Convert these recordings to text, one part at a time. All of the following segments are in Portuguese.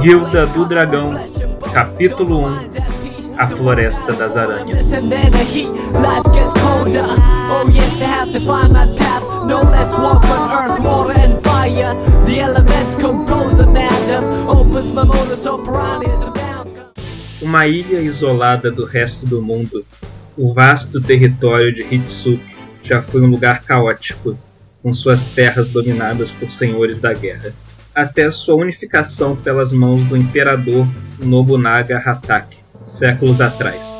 Guilda do Dragão, capítulo 1 A Floresta das Aranhas. Uma ilha isolada do resto do mundo, o vasto território de Hitsuki já foi um lugar caótico, com suas terras dominadas por senhores da guerra até sua unificação pelas mãos do imperador Nobunaga Hatake, séculos atrás.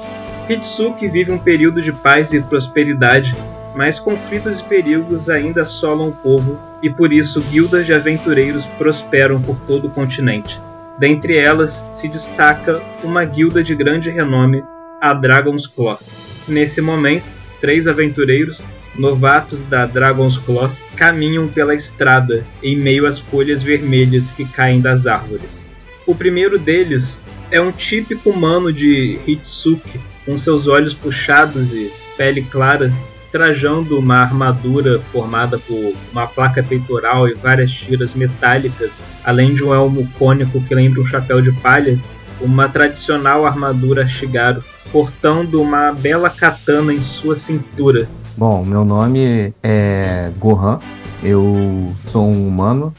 Hitsuki vive um período de paz e prosperidade, mas conflitos e perigos ainda assolam o povo e por isso guildas de aventureiros prosperam por todo o continente. Dentre elas se destaca uma guilda de grande renome, a Dragon's Claw. Nesse momento, três aventureiros, novatos da Dragon's Claw, caminham pela estrada em meio às folhas vermelhas que caem das árvores. O primeiro deles é um típico humano de Hitsuki, com seus olhos puxados e pele clara, trajando uma armadura formada por uma placa peitoral e várias tiras metálicas, além de um elmo cônico que lembra um chapéu de palha, uma tradicional armadura Shigaru, portando uma bela katana em sua cintura, Bom, meu nome é Gohan. Eu sou um humano,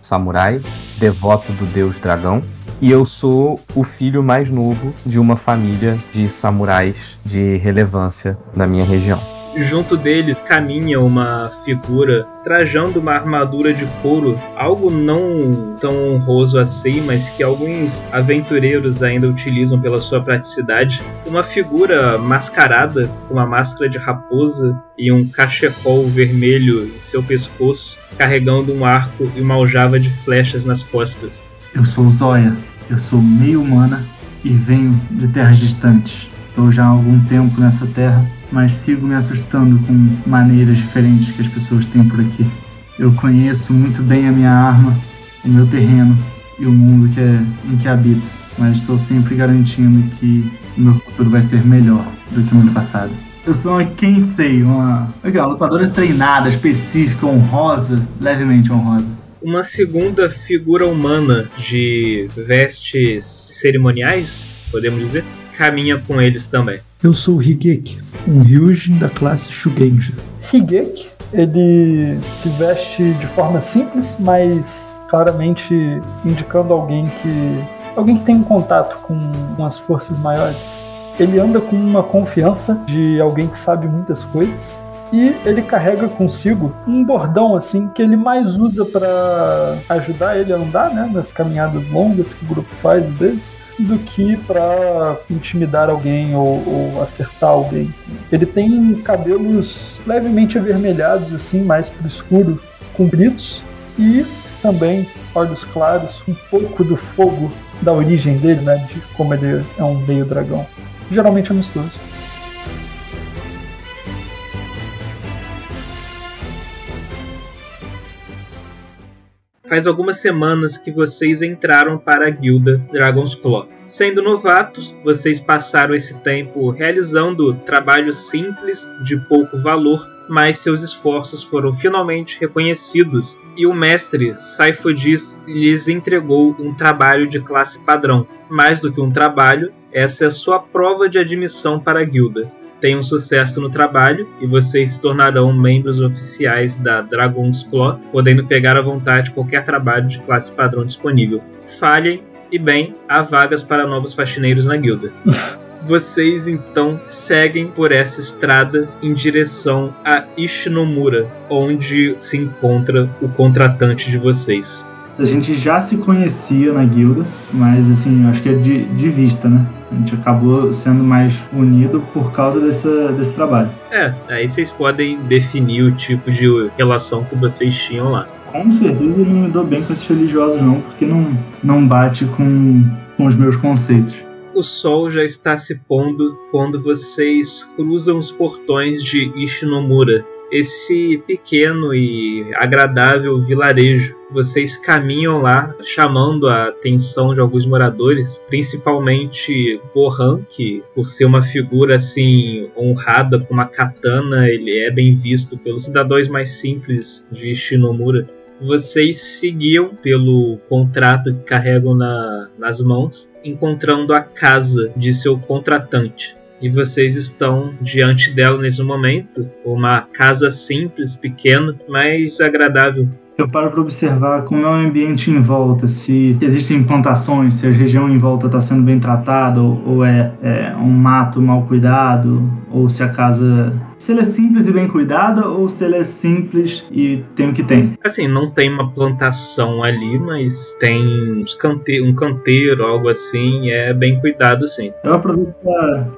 samurai, devoto do deus dragão. E eu sou o filho mais novo de uma família de samurais de relevância na minha região. Junto dele caminha uma figura trajando uma armadura de couro, algo não tão honroso assim, mas que alguns aventureiros ainda utilizam pela sua praticidade. Uma figura mascarada com uma máscara de raposa e um cachecol vermelho em seu pescoço, carregando um arco e uma aljava de flechas nas costas. Eu sou Zóia, eu sou meio humana e venho de terras distantes. Estou já há algum tempo nessa terra mas sigo me assustando com maneiras diferentes que as pessoas têm por aqui. Eu conheço muito bem a minha arma, o meu terreno e o mundo que é, em que habito, mas estou sempre garantindo que o meu futuro vai ser melhor do que o ano passado. Eu sou uma Kensei, uma, uma lutadora treinada, específica, honrosa, levemente honrosa. Uma segunda figura humana de vestes cerimoniais, podemos dizer, caminha com eles também. Eu sou o Higeki, um Ryujin da classe Shugenja. Higeki, ele se veste de forma simples, mas claramente indicando alguém que alguém que tem um contato com, com as forças maiores. Ele anda com uma confiança de alguém que sabe muitas coisas e ele carrega consigo um bordão assim que ele mais usa para ajudar ele a andar, né, nas caminhadas longas que o grupo faz às vezes, do que para intimidar alguém ou, ou, acertar alguém. Ele tem cabelos levemente avermelhados assim, mais pro escuro, compridos e também olhos claros, um pouco do fogo da origem dele, né, de como ele é um meio dragão. Geralmente amistoso. Faz algumas semanas que vocês entraram para a guilda Dragon's Claw. Sendo novatos, vocês passaram esse tempo realizando trabalhos simples de pouco valor, mas seus esforços foram finalmente reconhecidos e o mestre Saifodis lhes entregou um trabalho de classe padrão. Mais do que um trabalho, essa é a sua prova de admissão para a guilda tenham sucesso no trabalho e vocês se tornarão membros oficiais da Dragon's Claw, podendo pegar à vontade qualquer trabalho de classe padrão disponível. Falhem e bem, há vagas para novos faxineiros na guilda. vocês então seguem por essa estrada em direção a Ishinomura, onde se encontra o contratante de vocês. A gente já se conhecia na guilda, mas assim, acho que é de, de vista, né? A gente acabou sendo mais unido por causa dessa, desse trabalho. É, aí vocês podem definir o tipo de relação que vocês tinham lá. Com certeza eu não me dou bem com esses religiosos, não, porque não, não bate com, com os meus conceitos. O sol já está se pondo quando vocês cruzam os portões de Ishinomura, esse pequeno e agradável vilarejo. Vocês caminham lá, chamando a atenção de alguns moradores, principalmente Gohan, que por ser uma figura assim honrada com uma katana, ele é bem visto pelos cidadãos mais simples de Shinomura vocês seguiam pelo contrato que carregam na, nas mãos, encontrando a casa de seu contratante e vocês estão diante dela nesse momento. Uma casa simples, pequena, mas agradável. Eu paro para observar como é o ambiente em volta, se existem plantações, se a região em volta está sendo bem tratada, ou, ou é, é, um mato mal cuidado, ou se a casa. Se ela é simples e bem cuidada, ou se ela é simples e tem o que tem. Assim, não tem uma plantação ali, mas tem uns cante um canteiro, algo assim, é bem cuidado sim. Eu aproveito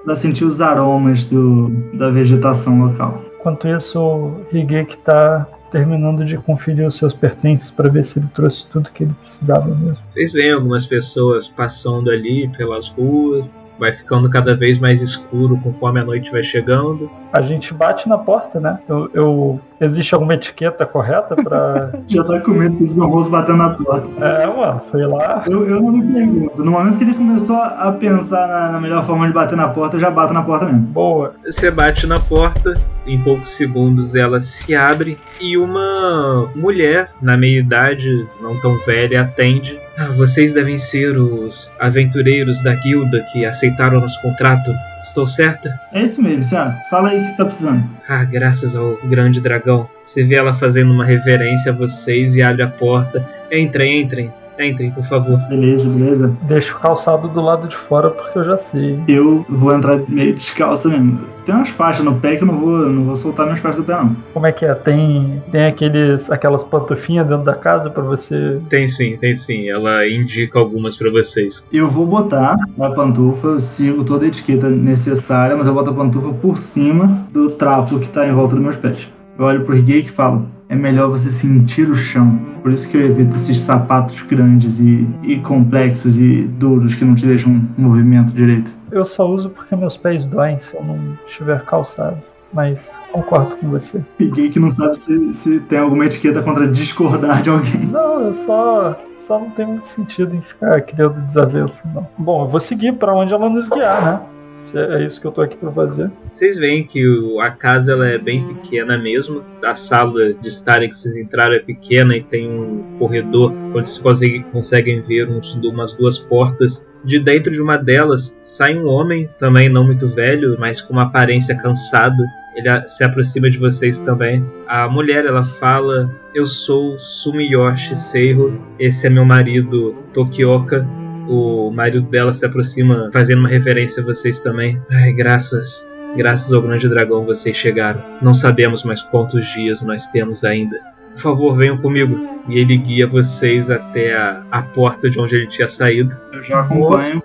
para sentir os aromas do, da vegetação local. Enquanto isso, o Higeki está terminando de conferir os seus pertences para ver se ele trouxe tudo que ele precisava mesmo. Vocês veem algumas pessoas passando ali pelas ruas, vai ficando cada vez mais escuro conforme a noite vai chegando. A gente bate na porta, né? Eu, eu existe alguma etiqueta correta para Já tá com medo de desonroso batendo na porta. É, mano, sei lá. Eu, eu não me pergunto. No momento que ele começou a pensar na, na melhor forma de bater na porta, eu já bato na porta mesmo. Boa. Você bate na porta, em poucos segundos ela se abre e uma mulher na meia idade, não tão velha, atende. Ah, vocês devem ser os aventureiros da guilda que aceitaram nosso contrato. Estou certa? É isso mesmo, senhora. Fala aí o que você tá precisando. Ah, graças ao grande dragão. Você vê ela fazendo uma reverência a vocês e abre a porta. Entrem, entrem. Entrem, por favor. Beleza, beleza. Deixa o calçado do lado de fora porque eu já sei. Eu vou entrar meio descalço mesmo. Tem umas faixas no pé que eu não vou, não vou soltar minhas faixas do pé, não. Como é que é? Tem, tem aqueles, aquelas pantufinhas dentro da casa para você. Tem sim, tem sim. Ela indica algumas para vocês. Eu vou botar a pantufa, eu sigo toda a etiqueta necessária, mas eu boto a pantufa por cima do trapo que tá em volta dos meus pés. Eu olho pro Higei e falo: é melhor você sentir o chão. Por isso que eu evito esses sapatos grandes e, e complexos e duros que não te deixam movimento direito. Eu só uso porque meus pés doem se eu não estiver calçado. Mas concordo com você. Higei que não sabe se, se tem alguma etiqueta contra discordar de alguém. Não, eu só, só não tem muito sentido em ficar criando desavença, não. Bom, eu vou seguir para onde ela nos guiar, né? Se é isso que eu tô aqui para fazer. Vocês veem que a casa ela é bem pequena mesmo. A sala de estar em que vocês entraram é pequena e tem um corredor onde vocês conseguem, conseguem ver uns, umas duas portas. De dentro de uma delas sai um homem, também não muito velho, mas com uma aparência cansado. Ele se aproxima de vocês também. A mulher ela fala: Eu sou Sumiyoshi Seiro, esse é meu marido Tokioka. O marido dela se aproxima, fazendo uma referência a vocês também. Ai, graças. Graças ao grande dragão vocês chegaram. Não sabemos mais quantos dias nós temos ainda. Por favor, venham comigo. E ele guia vocês até a, a porta de onde ele tinha saído. Eu já acompanho.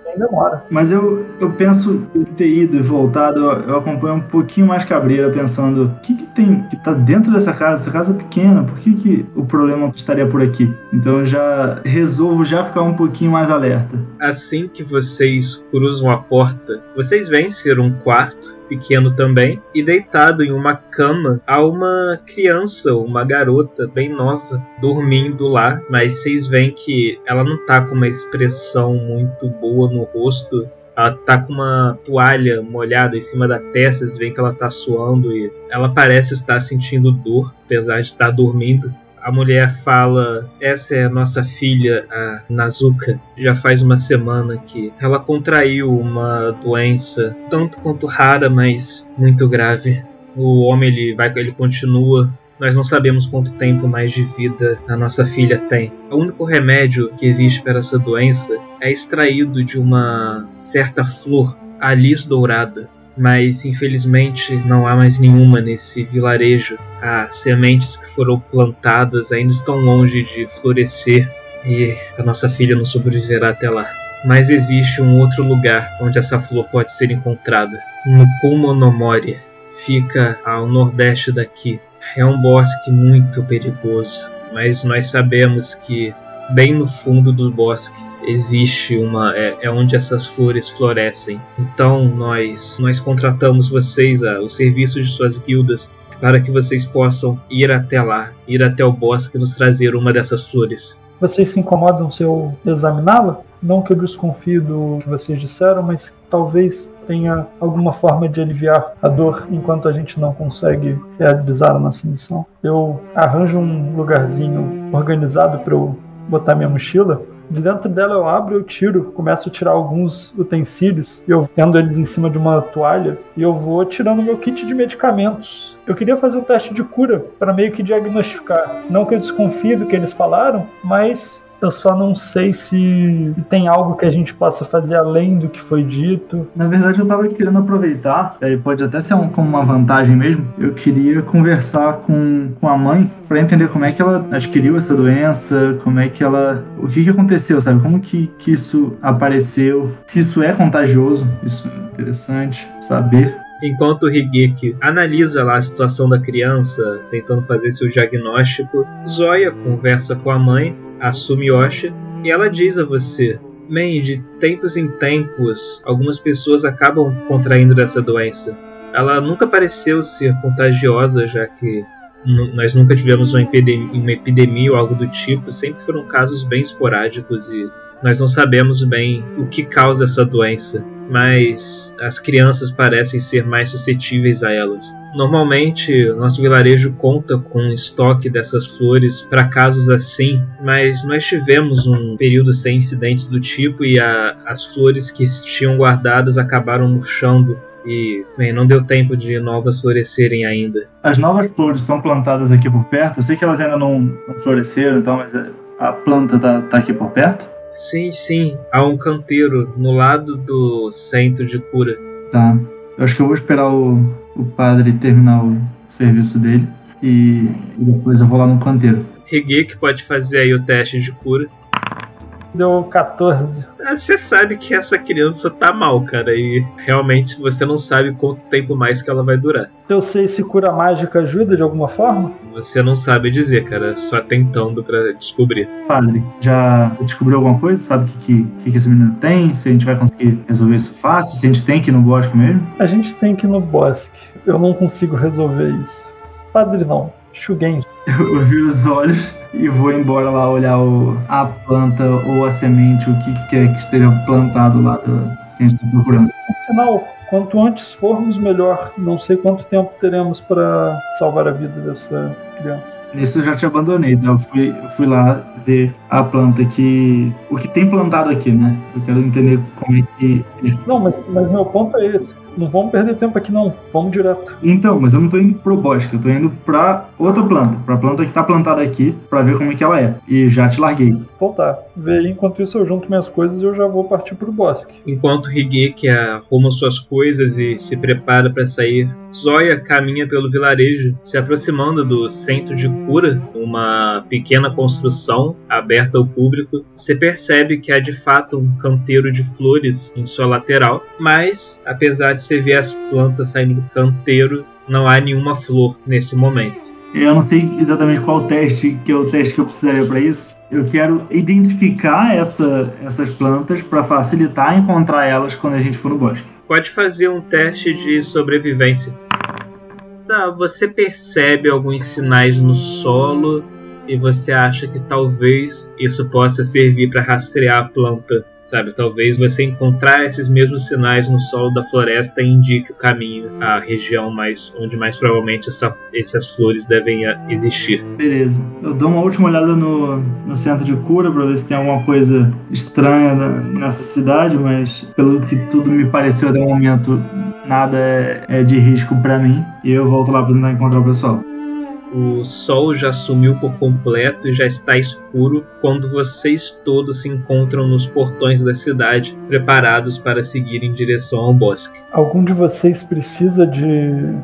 Mas eu, eu penso em ter ido e voltado, eu, eu acompanho um pouquinho mais cabreira, pensando: o que, que tem que tá dentro dessa casa? Essa casa é pequena, por que, que o problema estaria por aqui? Então eu já resolvo já ficar um pouquinho mais alerta. Assim que vocês cruzam a porta, vocês veem ser um quarto pequeno também e deitado em uma cama há uma criança, uma garota bem nova dormindo lá, mas vocês veem que ela não tá com uma expressão muito boa no rosto. Ela tá com uma toalha molhada em cima da testa, vocês veem que ela tá suando e ela parece estar sentindo dor, apesar de estar dormindo. A mulher fala: Essa é a nossa filha, a Nazuka. Já faz uma semana que ela contraiu uma doença, tanto quanto rara, mas muito grave. O homem ele vai, ele continua. Nós não sabemos quanto tempo mais de vida a nossa filha tem. O único remédio que existe para essa doença é extraído de uma certa flor, a lis dourada mas infelizmente não há mais nenhuma nesse vilarejo. As sementes que foram plantadas ainda estão longe de florescer e a nossa filha não sobreviverá até lá. Mas existe um outro lugar onde essa flor pode ser encontrada. No Kumonomori. Fica ao nordeste daqui. É um bosque muito perigoso, mas nós sabemos que bem no fundo do bosque existe uma é, é onde essas flores florescem. Então nós nós contratamos vocês a, o serviço de suas guildas para que vocês possam ir até lá, ir até o bosque e nos trazer uma dessas flores. Vocês se incomodam se eu examiná-la? Não que eu desconfie do que vocês disseram, mas talvez tenha alguma forma de aliviar a dor enquanto a gente não consegue realizar a nossa missão. Eu arranjo um lugarzinho organizado para eu botar minha mochila de dentro dela eu abro, eu tiro, começo a tirar alguns utensílios, eu tendo eles em cima de uma toalha e eu vou tirando meu kit de medicamentos. Eu queria fazer um teste de cura para meio que diagnosticar. Não que eu desconfie do que eles falaram, mas eu só não sei se, se, tem algo que a gente possa fazer além do que foi dito. Na verdade, eu tava querendo aproveitar, e pode até ser um, como uma vantagem mesmo. Eu queria conversar com, com a mãe para entender como é que ela adquiriu essa doença, como é que ela. O que, que aconteceu, sabe? Como que, que isso apareceu, se isso é contagioso. Isso é interessante saber. Enquanto o Higeki analisa lá a situação da criança, tentando fazer seu diagnóstico, Zoya conversa com a mãe a Sumiyoshi, e ela diz a você: Man, de tempos em tempos, algumas pessoas acabam contraindo dessa doença. Ela nunca pareceu ser contagiosa, já que nós nunca tivemos uma uma epidemia ou algo do tipo, sempre foram casos bem esporádicos e nós não sabemos bem o que causa essa doença, mas as crianças parecem ser mais suscetíveis a elas. Normalmente, nosso vilarejo conta com um estoque dessas flores para casos assim, mas nós tivemos um período sem incidentes do tipo e a, as flores que tinham guardadas acabaram murchando e, bem, não deu tempo de novas florescerem ainda. As novas flores estão plantadas aqui por perto. Eu sei que elas ainda não, não floresceram, então, mas a planta tá, tá aqui por perto. Sim, sim. Há um canteiro no lado do centro de cura. Tá. Eu acho que eu vou esperar o, o padre terminar o serviço dele e, e depois eu vou lá no canteiro. que pode fazer aí o teste de cura. Deu 14. Ah, você sabe que essa criança tá mal, cara, e realmente você não sabe quanto tempo mais que ela vai durar. Eu sei se cura mágica ajuda de alguma forma? Você não sabe dizer, cara, só tentando para descobrir. Padre, já descobriu alguma coisa? Sabe o que, que, que esse menino tem? Se a gente vai conseguir resolver isso fácil? Se a gente tem que ir no bosque mesmo? A gente tem que ir no bosque. Eu não consigo resolver isso. Padre, não. Shugen. Eu, viro os olhos e vou embora lá olhar o, a planta ou a semente, o que quer que esteja plantado lá do, que a gente está procurando. Sinal, quanto antes formos, melhor. Não sei quanto tempo teremos para salvar a vida dessa criança. Nisso eu já te abandonei, então eu fui, fui lá ver a planta que. O que tem plantado aqui, né? Eu quero entender como é que. Não, mas, mas meu ponto é esse. Não vamos perder tempo aqui, não. Vamos direto. Então, mas eu não tô indo pro bosque, eu tô indo pra outra planta. Pra planta que tá plantada aqui, pra ver como é que ela é. E já te larguei. Voltar. Vê aí, enquanto isso eu junto minhas coisas e eu já vou partir pro bosque. Enquanto Higeki arruma suas coisas e se prepara para sair, Zoya caminha pelo vilarejo, se aproximando do centro de cura, uma pequena construção aberta ao público. Você percebe que há de fato um canteiro de flores em sua lateral, mas apesar de você ver as plantas saindo do canteiro, não há nenhuma flor nesse momento. Eu não sei exatamente qual teste que é o teste que eu precisaria para isso. Eu quero identificar essa, essas plantas para facilitar encontrar elas quando a gente for no bosque. Pode fazer um teste de sobrevivência. Tá, você percebe alguns sinais no solo e você acha que talvez isso possa servir para rastrear a planta sabe? Talvez você encontrar esses mesmos sinais no solo da floresta indique o caminho, a região mais onde mais provavelmente essa, essas flores devem existir. Beleza. Eu dou uma última olhada no, no centro de cura para ver se tem alguma coisa estranha nessa cidade, mas pelo que tudo me pareceu até o momento, nada é, é de risco para mim. E eu volto lá para tentar encontrar o pessoal. O sol já sumiu por completo e já está escuro quando vocês todos se encontram nos portões da cidade, preparados para seguir em direção ao bosque. Algum de vocês precisa de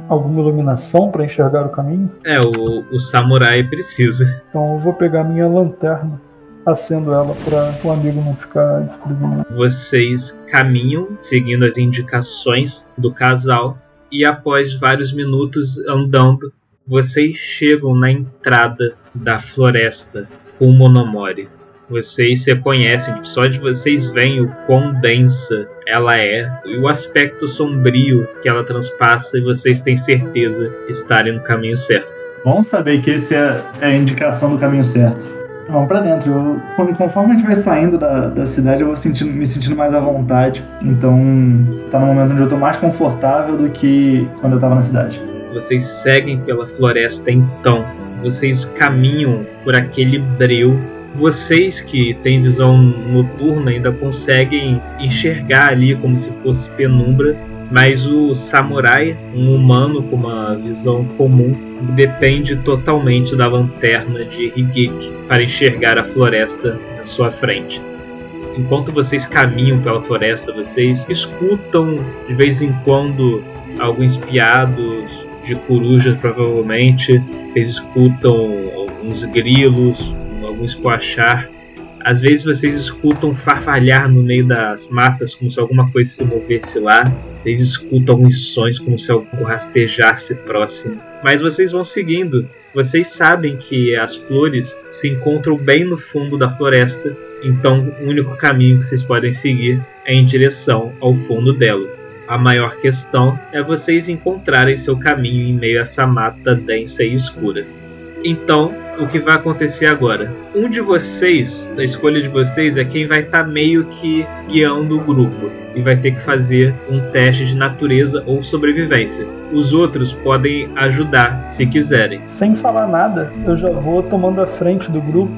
alguma iluminação para enxergar o caminho? É, o, o samurai precisa. Então eu vou pegar minha lanterna acendo ela para o amigo não ficar escrevendo. Vocês caminham seguindo as indicações do casal e após vários minutos andando, vocês chegam na entrada da floresta com o Monomori. Vocês se conhecem, tipo, só de vocês veem o quão densa ela é e o aspecto sombrio que ela transpassa e vocês têm certeza estarem no caminho certo. Bom saber que esse é, é a indicação do caminho certo. Vamos pra dentro. Eu, conforme a gente vai saindo da, da cidade, eu vou sentindo, me sentindo mais à vontade. Então, tá no momento onde eu tô mais confortável do que quando eu tava na cidade. Vocês seguem pela floresta então. Vocês caminham por aquele breu. Vocês que têm visão noturna ainda conseguem enxergar ali como se fosse penumbra mas o samurai, um humano com uma visão comum, depende totalmente da lanterna de Higeki para enxergar a floresta à sua frente. Enquanto vocês caminham pela floresta, vocês escutam de vez em quando alguns piados de corujas, provavelmente. Vocês escutam alguns grilos, algum escoachar às vezes vocês escutam farfalhar no meio das matas como se alguma coisa se movesse lá. Vocês escutam alguns sons como se algo rastejasse próximo. Mas vocês vão seguindo. Vocês sabem que as flores se encontram bem no fundo da floresta, então o único caminho que vocês podem seguir é em direção ao fundo dela. A maior questão é vocês encontrarem seu caminho em meio a essa mata densa e escura. Então, o que vai acontecer agora? Um de vocês, da escolha de vocês, é quem vai estar tá meio que guiando o grupo e vai ter que fazer um teste de natureza ou sobrevivência. Os outros podem ajudar se quiserem. Sem falar nada, eu já vou tomando a frente do grupo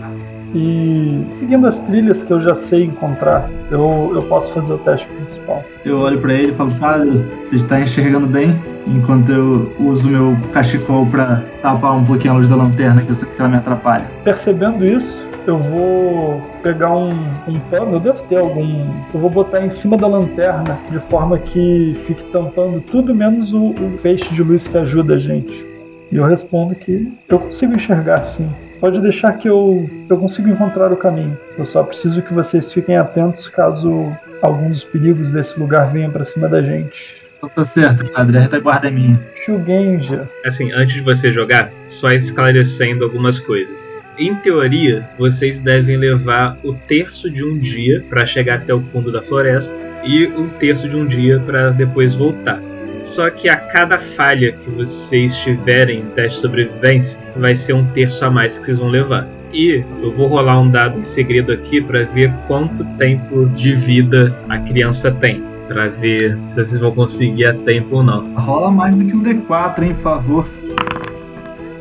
e seguindo as trilhas que eu já sei encontrar, eu, eu posso fazer o teste principal. Eu olho para ele e falo, cara, você está enxergando bem? Enquanto eu uso meu cachecol para tapar um pouquinho a luz da lanterna, que eu sinto que ela me atrapalha. Percebendo isso, eu vou pegar um, um pano, eu devo ter algum. Eu vou botar em cima da lanterna de forma que fique tampando tudo menos o, o feixe de luz que ajuda a gente. E eu respondo que eu consigo enxergar sim. Pode deixar que eu, eu consigo encontrar o caminho. Eu só preciso que vocês fiquem atentos caso algum dos perigos desse lugar venha para cima da gente. Tá certo, padre. A retaguarda é minha. Shugenja. Assim, antes de você jogar, só esclarecendo algumas coisas. Em teoria, vocês devem levar o terço de um dia para chegar até o fundo da floresta e um terço de um dia para depois voltar. Só que a cada falha que vocês tiverem no teste de sobrevivência, vai ser um terço a mais que vocês vão levar. E eu vou rolar um dado em segredo aqui para ver quanto tempo de vida a criança tem. Para ver se vocês vão conseguir a tempo ou não. Rola mais do que um D4, hein, por favor.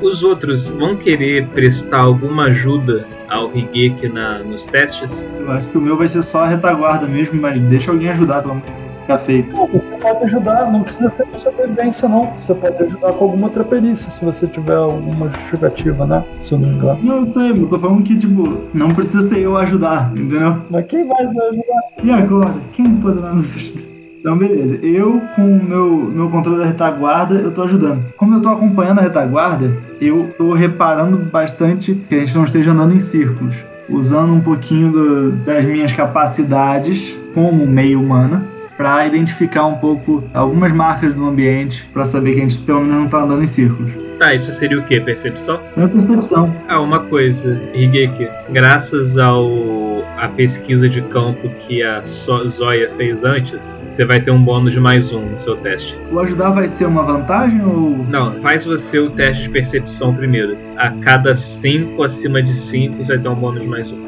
Os outros vão querer prestar alguma ajuda ao Higeki na, nos testes? Eu acho que o meu vai ser só a retaguarda mesmo, mas deixa alguém ajudar, pelo menos ficar feito. Não, você pode ajudar, não precisa ter sobrevivência, não. Você pode ajudar com alguma outra perícia, se você tiver alguma justificativa, né? Se eu não me engano. Não, sei, eu tô falando que, tipo, não precisa ser eu ajudar, entendeu? Mas quem vai nos ajudar? E agora? Quem poderá nos ajudar? Então, beleza. Eu, com o meu, meu controle da retaguarda, eu tô ajudando. Como eu tô acompanhando a retaguarda, eu tô reparando bastante que a gente não esteja andando em círculos. Usando um pouquinho do, das minhas capacidades como meio humana para identificar um pouco algumas marcas do ambiente, para saber que a gente pelo menos não tá andando em círculos. Tá, isso seria o que? Percepção? É percepção. Ah, uma coisa, Higeki. Graças ao a pesquisa de campo que a Zoya fez antes, você vai ter um bônus de mais um no seu teste. O ajudar vai ser uma vantagem ou. Não, faz você o teste de percepção primeiro. A cada 5 acima de 5 você vai ter um bônus de mais um.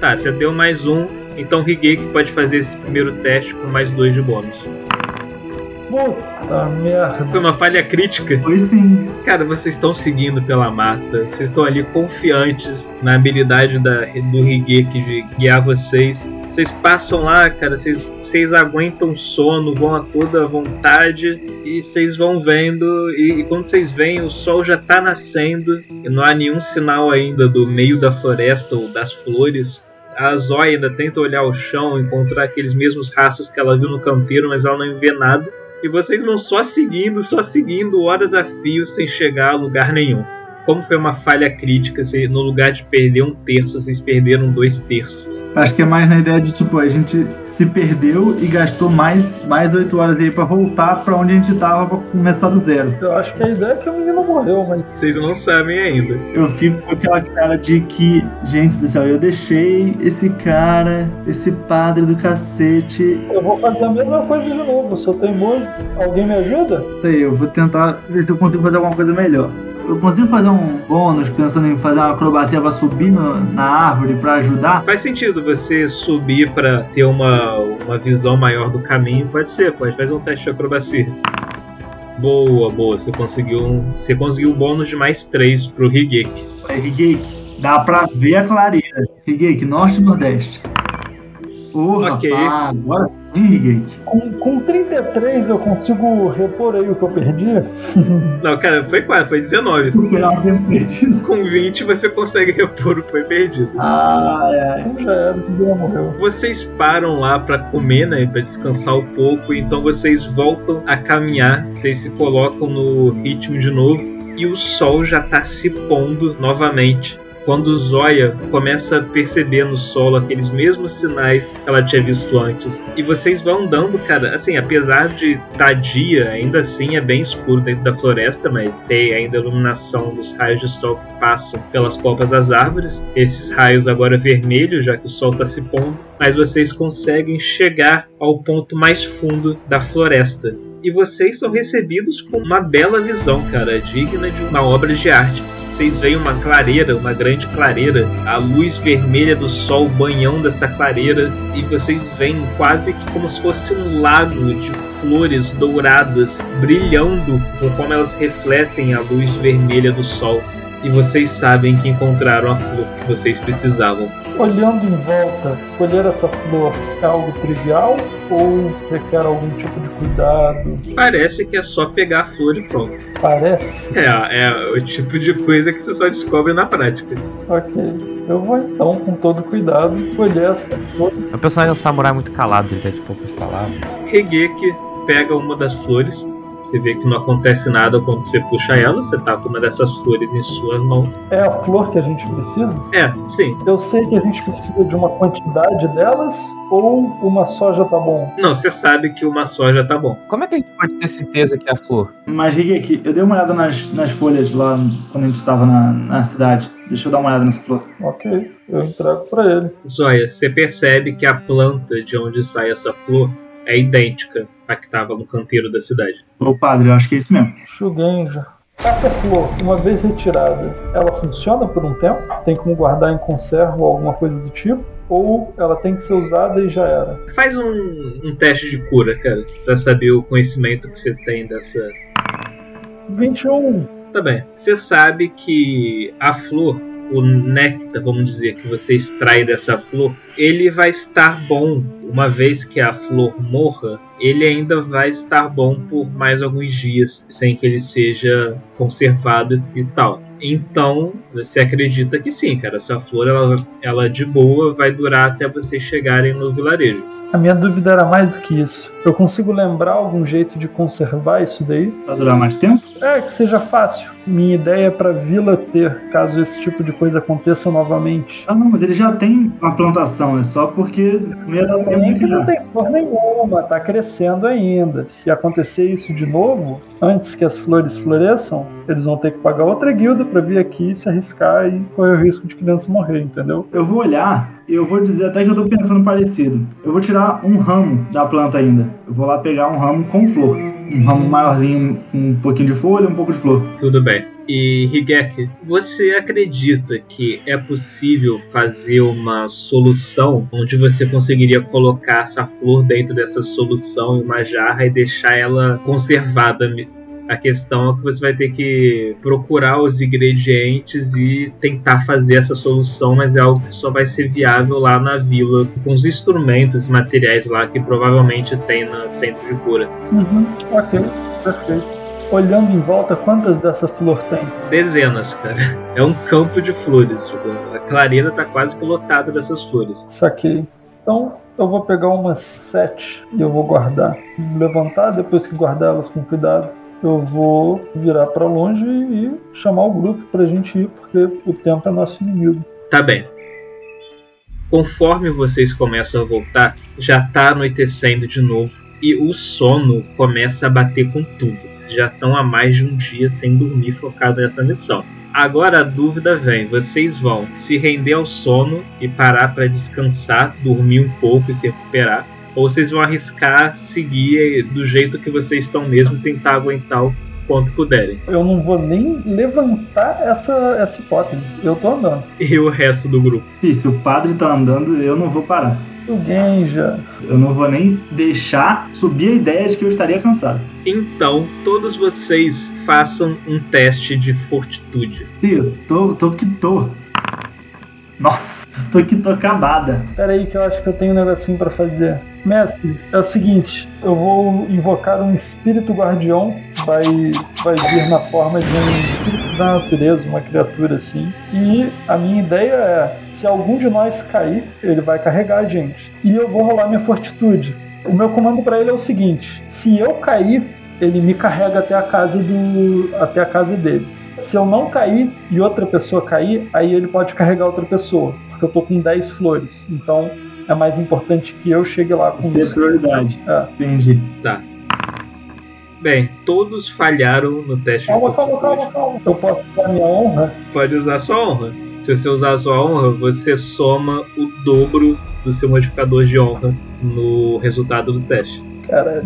Tá, você deu mais um, então Higeki pode fazer esse primeiro teste com mais dois de bônus. Puta merda. Foi uma falha crítica. Foi sim. Cara, vocês estão seguindo pela mata. Vocês estão ali confiantes na habilidade da, do Higeki de guiar vocês. Vocês passam lá, cara. Vocês, vocês aguentam sono, vão a toda vontade. E vocês vão vendo. E, e quando vocês veem, o sol já tá nascendo. E não há nenhum sinal ainda do meio da floresta ou das flores a Zoya ainda tenta olhar o chão, encontrar aqueles mesmos rastros que ela viu no canteiro, mas ela não vê nada. E vocês vão só seguindo, só seguindo horas a fio sem chegar a lugar nenhum. Como foi uma falha crítica, você, no lugar de perder um terço, vocês perderam dois terços. Acho que é mais na ideia de, tipo, a gente se perdeu e gastou mais, mais 8 horas aí pra voltar pra onde a gente tava pra começar do zero. Eu acho que a ideia é que o menino morreu, mas. Vocês não sabem ainda. Eu fico com aquela cara de que, gente do céu, eu deixei esse cara, esse padre do cacete. Eu vou fazer a mesma coisa de novo, eu sou teimoso. Alguém me ajuda? Aí, eu vou tentar ver se eu consigo fazer alguma coisa melhor. Eu consigo fazer um bônus pensando em fazer uma acrobacia pra subir no- na árvore pra ajudar? Faz sentido você subir pra ter uma, uma visão maior do caminho? Pode ser, pode fazer um teste de acrobacia. Boa, boa. Você conseguiu um, você conseguiu um bônus de mais 3 pro Higeki. É, Higeki, dá pra ver a clareira. Higeki, norte e nordeste. Ô, Ok. rapaz, agora sim, Higeki. Com, com 33 eu consigo repor aí o que eu perdi? Não, cara, foi quase, foi 19. Superar o tempo perdido. Com 20 você consegue repor o que foi perdido. Ai, ai. Então já era, o Bia morreu. Vocês param lá pra comer, né, Pra descansar um pouco, então vocês voltam a caminhar, vocês se colocam no ritmo de novo e o sol já tá se pondo novamente. Quando Zóia começa a perceber no solo aqueles mesmos sinais que ela tinha visto antes. E vocês vão andando, cara, assim, apesar de tá dia, ainda assim é bem escuro dentro da floresta, mas tem ainda iluminação dos raios de sol que passam pelas copas das árvores. Esses raios agora vermelhos, já que o sol tá se pondo, mas vocês conseguem chegar ao ponto mais fundo da floresta. E vocês são recebidos com uma bela visão, cara, digna de uma obra de arte. Vocês veem uma clareira, uma grande clareira, a luz vermelha do sol banhando essa clareira, e vocês veem quase que como se fosse um lago de flores douradas brilhando conforme elas refletem a luz vermelha do sol. E vocês sabem que encontraram a flor que vocês precisavam. Olhando em volta, colher essa flor é algo trivial ou requer algum tipo de cuidado? Parece que é só pegar a flor e pronto. Parece. É, é o tipo de coisa que você só descobre na prática. Ok. Eu vou então, com todo cuidado, colher essa flor. O personagem é um samurai muito calado, ele tem de poucas palavras. Regeki pega uma das flores. Você vê que não acontece nada quando você puxa ela. Você tá com uma dessas flores em sua mão. É a flor que a gente precisa? É, sim. Eu sei que a gente precisa de uma quantidade delas ou uma só já tá bom? Não, você sabe que uma só já tá bom. Como é que a gente pode ter certeza que é a flor? Mas, Higeki, eu dei uma olhada nas, nas folhas lá quando a gente estava na, na cidade. Deixa eu dar uma olhada nessa flor. Ok, eu entrego pra ele. Zóia, você percebe que a planta de onde sai essa flor é idêntica à que estava no canteiro da cidade. Ô, padre, eu acho que é isso mesmo. Shugenja. Essa flor, uma vez retirada, ela funciona por um tempo? Tem como guardar em conserva ou alguma coisa do tipo? Ou ela tem que ser usada e já era? Faz um, um teste de cura, cara, pra saber o conhecimento que você tem dessa. 21. Tá bem. Você sabe que a flor, o néctar, vamos dizer, que você extrai dessa flor, ele vai estar bom. Uma vez que a flor morra, ele ainda vai estar bom por mais alguns dias, sem que ele seja conservado e tal. Então, você acredita que sim, cara. Essa flor, ela, ela de boa vai durar até vocês chegarem no vilarejo. A minha dúvida era mais do que isso. Eu consigo lembrar algum jeito de conservar isso daí? Pra durar mais tempo? É, que seja fácil. Minha ideia é pra vila ter, caso esse tipo de coisa aconteça novamente. Ah, não, mas ele já tem uma plantação. É só porque não ia dar Também tempo não tem flor nenhuma, tá crescendo ainda. Se acontecer isso de novo, antes que as flores floresçam, eles vão ter que pagar outra guilda pra vir aqui se arriscar e correr o risco de criança morrer, entendeu? Eu vou olhar e eu vou dizer até que eu tô pensando parecido. Eu vou tirar um ramo da planta ainda. Eu vou lá pegar um ramo com flor. Um ramo maiorzinho com um pouquinho de folha e um pouco de flor. Tudo bem. E Higeki, você acredita que é possível fazer uma solução onde você conseguiria colocar essa flor dentro dessa solução em uma jarra e deixar ela conservada? A questão é que você vai ter que procurar os ingredientes e tentar fazer essa solução, mas é algo que só vai ser viável lá na vila, com os instrumentos materiais lá que provavelmente tem no centro de cura. Uhum, ok, perfeito. Olhando em volta, quantas dessa flor tem? Dezenas, cara. É um campo de flores. Tipo, a clareira tá quase que lotada dessas flores. Saquei. Então eu vou pegar umas sete e eu vou guardar. Levantar depois que guardar elas com cuidado. eu vou virar pra longe e chamar o grupo pra gente ir, porque o tempo é nosso inimigo. Tá bem. Conforme vocês começam a voltar, já tá anoitecendo de novo e o sono começa a bater com tudo. Já estão há mais de um dia sem dormir focado nessa missão. Agora a dúvida vem: vocês vão se render ao sono e parar para descansar, dormir um pouco e se recuperar? Ou vocês vão arriscar seguir do jeito que vocês estão mesmo, tentar aguentar o quanto puderem? Eu não vou nem levantar essa, essa hipótese. Eu tô andando. E o resto do grupo? Fih, se o padre tá andando, eu não vou parar. O Genja. Eu não vou nem deixar subir a ideia de que eu estaria cansado. Então, todos vocês façam um teste de fortitude. Eu tô, tô que tô. Nossa, tô que tô acabada. Pera aí que eu acho que eu tenho um negocinho pra fazer. Mestre, é o seguinte, eu vou invocar um espírito guardião, vai, vai vir na forma de um espírito da natureza, uma criatura assim. E a minha ideia é, se algum de nós cair, ele vai carregar a gente. E eu vou rolar minha fortitude. O meu comando pra ele é o seguinte: se eu cair, ele me carrega até a casa do até a casa deles. Se eu não cair e outra pessoa cair, aí ele pode carregar outra pessoa, porque eu tô com 10 flores. Então é mais importante que eu chegue lá com Isso é isso. prioridade. É. Entendi. Bem, todos falharam no teste Calma, de calma, fortitude. calma, calma. Eu posso dar minha honra? Pode usar sua honra. Se você usar a sua honra, você soma o dobro do seu modificador de honra no resultado do teste. Caralho.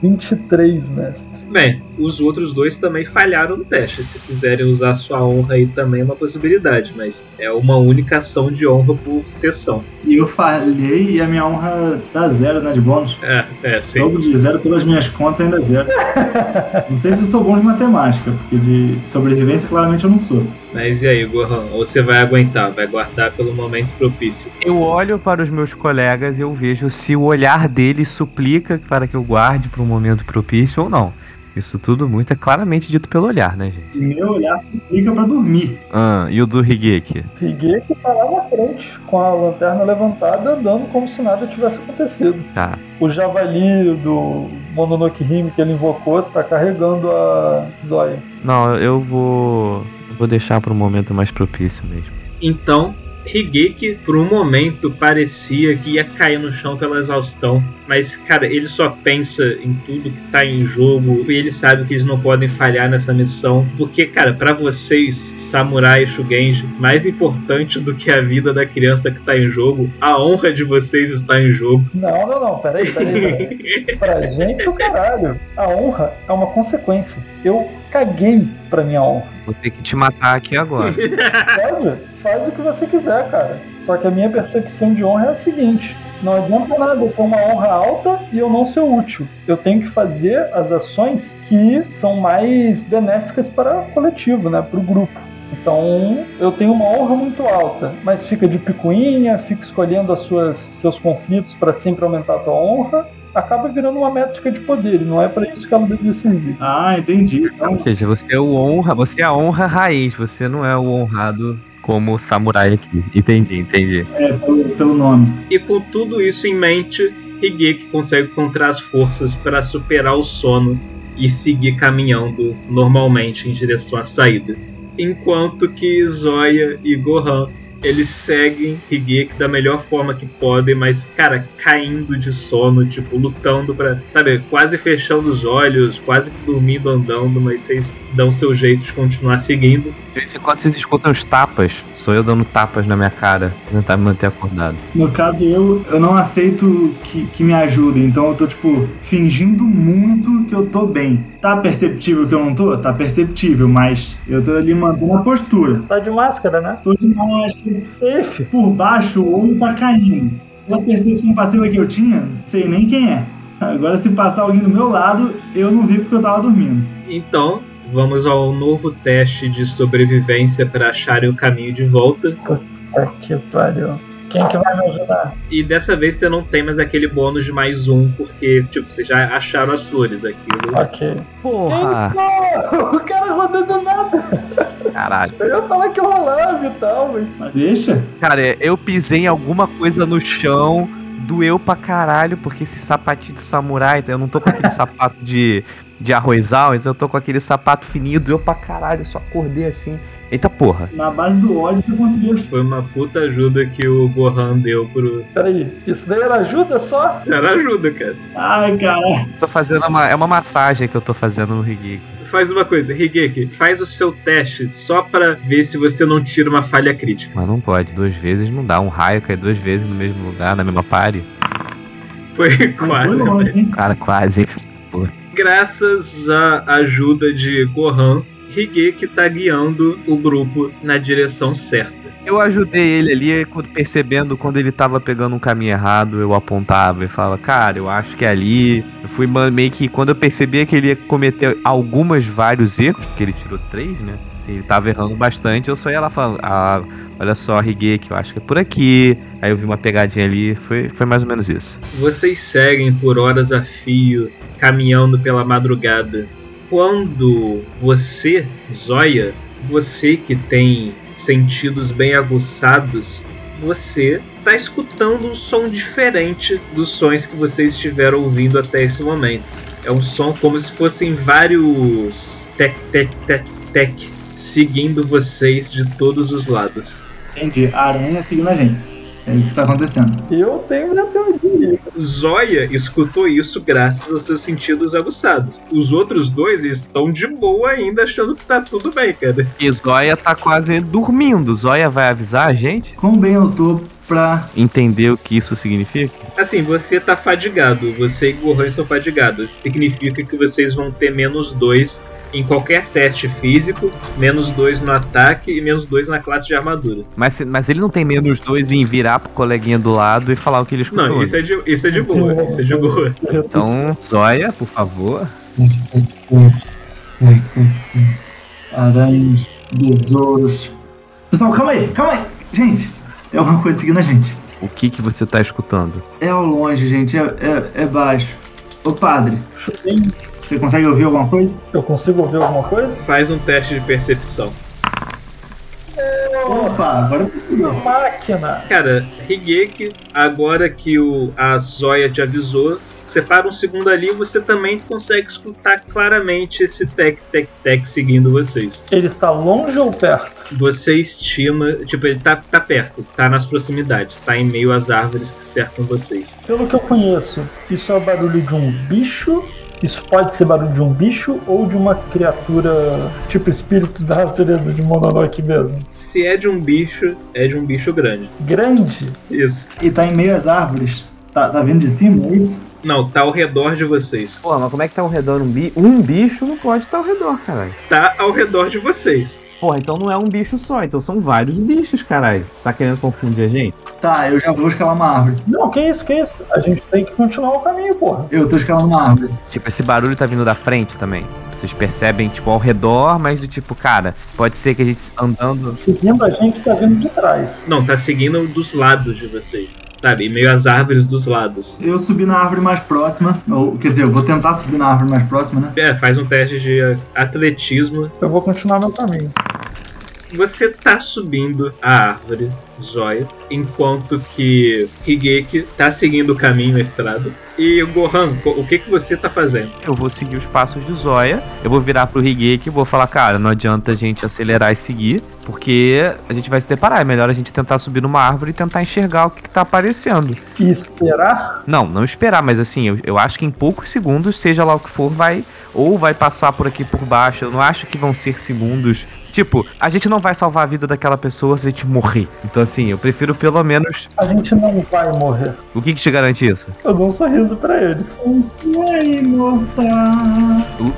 23, mestre. Bem, os outros dois também falharam no teste. Se quiserem usar sua honra aí também é uma possibilidade, mas é uma única ação de honra por sessão. E eu falhei e a minha honra dá zero, né? De bônus. É, é, sim. Dobro de zero pelas minhas contas ainda é zero. não sei se eu sou bom de matemática, porque de sobrevivência claramente eu não sou. Mas e aí, Gohan? Ou você vai aguentar, vai guardar pelo momento propício? Eu olho para os meus colegas e eu vejo se o olhar deles suplica para que eu guarde para um momento propício ou não. Isso tudo muito é claramente dito pelo olhar, né, gente? Meu olhar se fica pra dormir. Ah, e o do Higeki? Que tá lá na frente, com a lanterna levantada, andando como se nada tivesse acontecido. Tá. O javali do Mononoke Hime que ele invocou tá carregando a Zoya. Não, eu vou. Vou deixar para um momento mais propício mesmo. Então, Higeki, por um momento, parecia que ia cair no chão pela exaustão. Mas, cara, ele só pensa em tudo que tá em jogo. E ele sabe que eles não podem falhar nessa missão. Porque, cara, pra vocês, Samurai e Shugenji, mais importante do que a vida da criança que tá em jogo, a honra de vocês está em jogo. Não, não, não, peraí, peraí, peraí. pra gente, o caralho. A honra é uma consequência. Eu caguei pra minha honra. Vou ter que te matar aqui agora. Pode? Faz o que você quiser, cara. Só que a minha percepção de honra é a seguinte: não adianta nada eu ter uma honra alta e eu não ser útil. Eu tenho que fazer as ações que são mais benéficas para o coletivo, né? Para o grupo. Então, eu tenho uma honra muito alta, mas fica de picuinha, fica escolhendo as suas, seus conflitos para sempre aumentar a tua honra, acaba virando uma métrica de poder, não é para isso que ela deveria servir. Ah, entendi. Então, Ou seja, você é o honra, você é a honra raiz, você não é o honrado como o samurai aqui. Entendi, entendi. é pelo, pelo nome. E com tudo isso em mente, Higeki consegue encontrar as forças para superar o sono e seguir caminhando normalmente em direção à saída. Enquanto que Zoya e Gohan eles seguem Higeki da melhor forma que podem, mas, cara, caindo de sono, tipo, lutando pra, sabe, quase fechando os olhos, quase que dormindo, andando, mas vocês dão seu jeito de continuar seguindo. De vez em quando vocês escutam os tapas, sou eu dando tapas na minha cara pra tentar me manter acordado. No caso, eu, eu não aceito que, que me ajudem, então eu tô, tipo, fingindo muito que eu tô bem. Tá perceptível que eu não tô? Tá perceptível, mas eu tô ali mantendo a postura. Tá de máscara, né? Tô de máscara. Safe. Por baixo, o olho tá caindo. A percepção passiva que eu tinha, sei nem quem é. Agora, se passar alguém do meu lado, eu não vi porque eu tava dormindo. Então, vamos ao novo teste de sobrevivência para acharem o caminho de volta. Tá que pariu. Quem que vai me ajudar? E dessa vez você não tem mais aquele bônus de mais um, porque, tipo, vocês já acharam as flores. Aquilo Ok. Porra! Não, o cara rodando nada. Caralho. Eu ia falar que eu rolava e tal, mas. Mas deixa. Cara, eu pisei em alguma coisa no chão, doeu pra caralho, porque esse sapatinho de samurai, eu não tô com aquele sapato de de arrozal, eu tô com aquele sapato fininho, doeu pra caralho, eu só acordei assim. Eita porra. Na base do ódio você conseguiu. Foi uma puta ajuda que o Gohan deu pro. Peraí, isso daí era ajuda só? Isso era ajuda, cara. Ai, cara. Tô fazendo uma. É uma massagem que eu tô fazendo no Higeki. Faz uma coisa, Higeki, faz o seu teste só pra ver se você não tira uma falha crítica. Mas não pode, duas vezes não dá. Um raio cai duas vezes no mesmo lugar, na mesma pare. Foi Foi quase. longe, hein? Cara, quase. Graças à ajuda de Gohan, Higeki tá guiando o grupo na direção certa. Eu ajudei ele ali, percebendo quando ele tava pegando um caminho errado, eu apontava e falava, cara, eu acho que é ali. Eu fui meio que, quando eu percebia que ele ia cometer algumas, vários erros, porque ele tirou três, né? Assim, ele tava errando bastante, eu só ia lá falando, ah, olha só, Higeki, eu acho que é por aqui. Aí eu vi uma pegadinha ali, foi, foi mais ou menos isso. Vocês seguem por horas a fio, caminhando pela madrugada. Quando você, Zóia, você que tem sentidos bem aguçados, você tá escutando um som diferente dos sons que vocês estiveram ouvindo até esse momento. É um som como se fossem vários tec tec tec tec seguindo vocês de todos os lados. Entendi. A aranha seguindo a gente. É isso que tá acontecendo. Eu tenho minha teoria. Zóia escutou isso graças aos seus sentidos aguçados. Os outros dois estão de boa ainda, achando que tá tudo bem, cara. E Zóia tá quase dormindo. Zóia vai avisar a gente? Quão bem eu tô pra. Entender o que isso significa? Assim, você tá fadigado. Você e Gohan estão fadigados. Significa que vocês vão ter menos dois em qualquer teste físico, menos dois no ataque e menos dois na classe de armadura. Mas, mas ele não tem menos dois em virar pro coleguinha do lado e falar o que ele escutou. Não, isso é de, isso é de boa. Isso é de boa. Então, Zóia, por favor. Aranhas, besouros. Pessoal, calma aí, calma aí. Gente, tem alguma coisa seguindo a gente. O que que você tá escutando? É ao longe, gente, é, é, é baixo. Ô padre, você consegue ouvir alguma coisa? Eu consigo ouvir alguma coisa? Faz um teste de percepção. Opa, agora eu Uma máquina! Cara, Higeki, agora que o, a Zóia te avisou, você para um segundo ali e você também consegue escutar claramente esse tec-tec-tec seguindo vocês. Ele está longe ou perto? Você estima, tipo, ele tá, tá perto, tá nas proximidades, tá em meio às árvores que cercam vocês. Pelo que eu conheço, isso é o barulho de um bicho. Isso pode ser barulho de um bicho ou de uma criatura tipo espíritos da natureza de Mononoke mesmo. Se é de um bicho, é de um bicho grande. Grande. Isso. E tá em meio às árvores. Tá, tá vindo de cima, é isso? Não, tá ao redor de vocês. Porra, mas como é que tá ao redor um bicho? Um bicho não pode estar ao redor, caralho. Tá ao redor de vocês. Porra, então não é um bicho só, então são vários bichos, caralho. Tá querendo confundir a gente? Tá, eu já vou escalar uma árvore. Não, que isso, que isso? A gente tem que continuar o caminho, porra. Eu tô escalando uma árvore. Tipo, esse barulho tá vindo da frente também. Vocês percebem, tipo, ao redor, mas do tipo, cara, pode ser que a gente andando. Seguindo a gente tá vindo de trás. Não, tá seguindo dos lados de vocês. Sabe, em meio às árvores dos lados. Eu subi na árvore mais próxima. Ou, quer dizer, eu vou tentar subir na árvore mais próxima, né? É, faz um teste de atletismo Eu vou continuar meu caminho. Você tá subindo a árvore, Zóia, enquanto que Higeki tá seguindo o caminho, a estrada. E Gohan, o que que você tá fazendo? Eu vou seguir os passos de Zóia. Eu vou virar pro Higeki e vou falar, cara, não adianta a gente acelerar e seguir, porque a gente vai se deparar. É melhor a gente tentar subir numa árvore e tentar enxergar o que, que tá aparecendo. E esperar? Não, não esperar, mas assim, eu, eu acho que em poucos segundos, seja lá o que for, vai. Ou vai passar por aqui por baixo. Eu não acho que vão ser segundos. Tipo, a gente não vai salvar a vida daquela pessoa se a gente morrer. Então, assim, eu prefiro pelo menos. A gente não vai morrer. O que, que te garante isso? Eu dou um sorriso pra ele.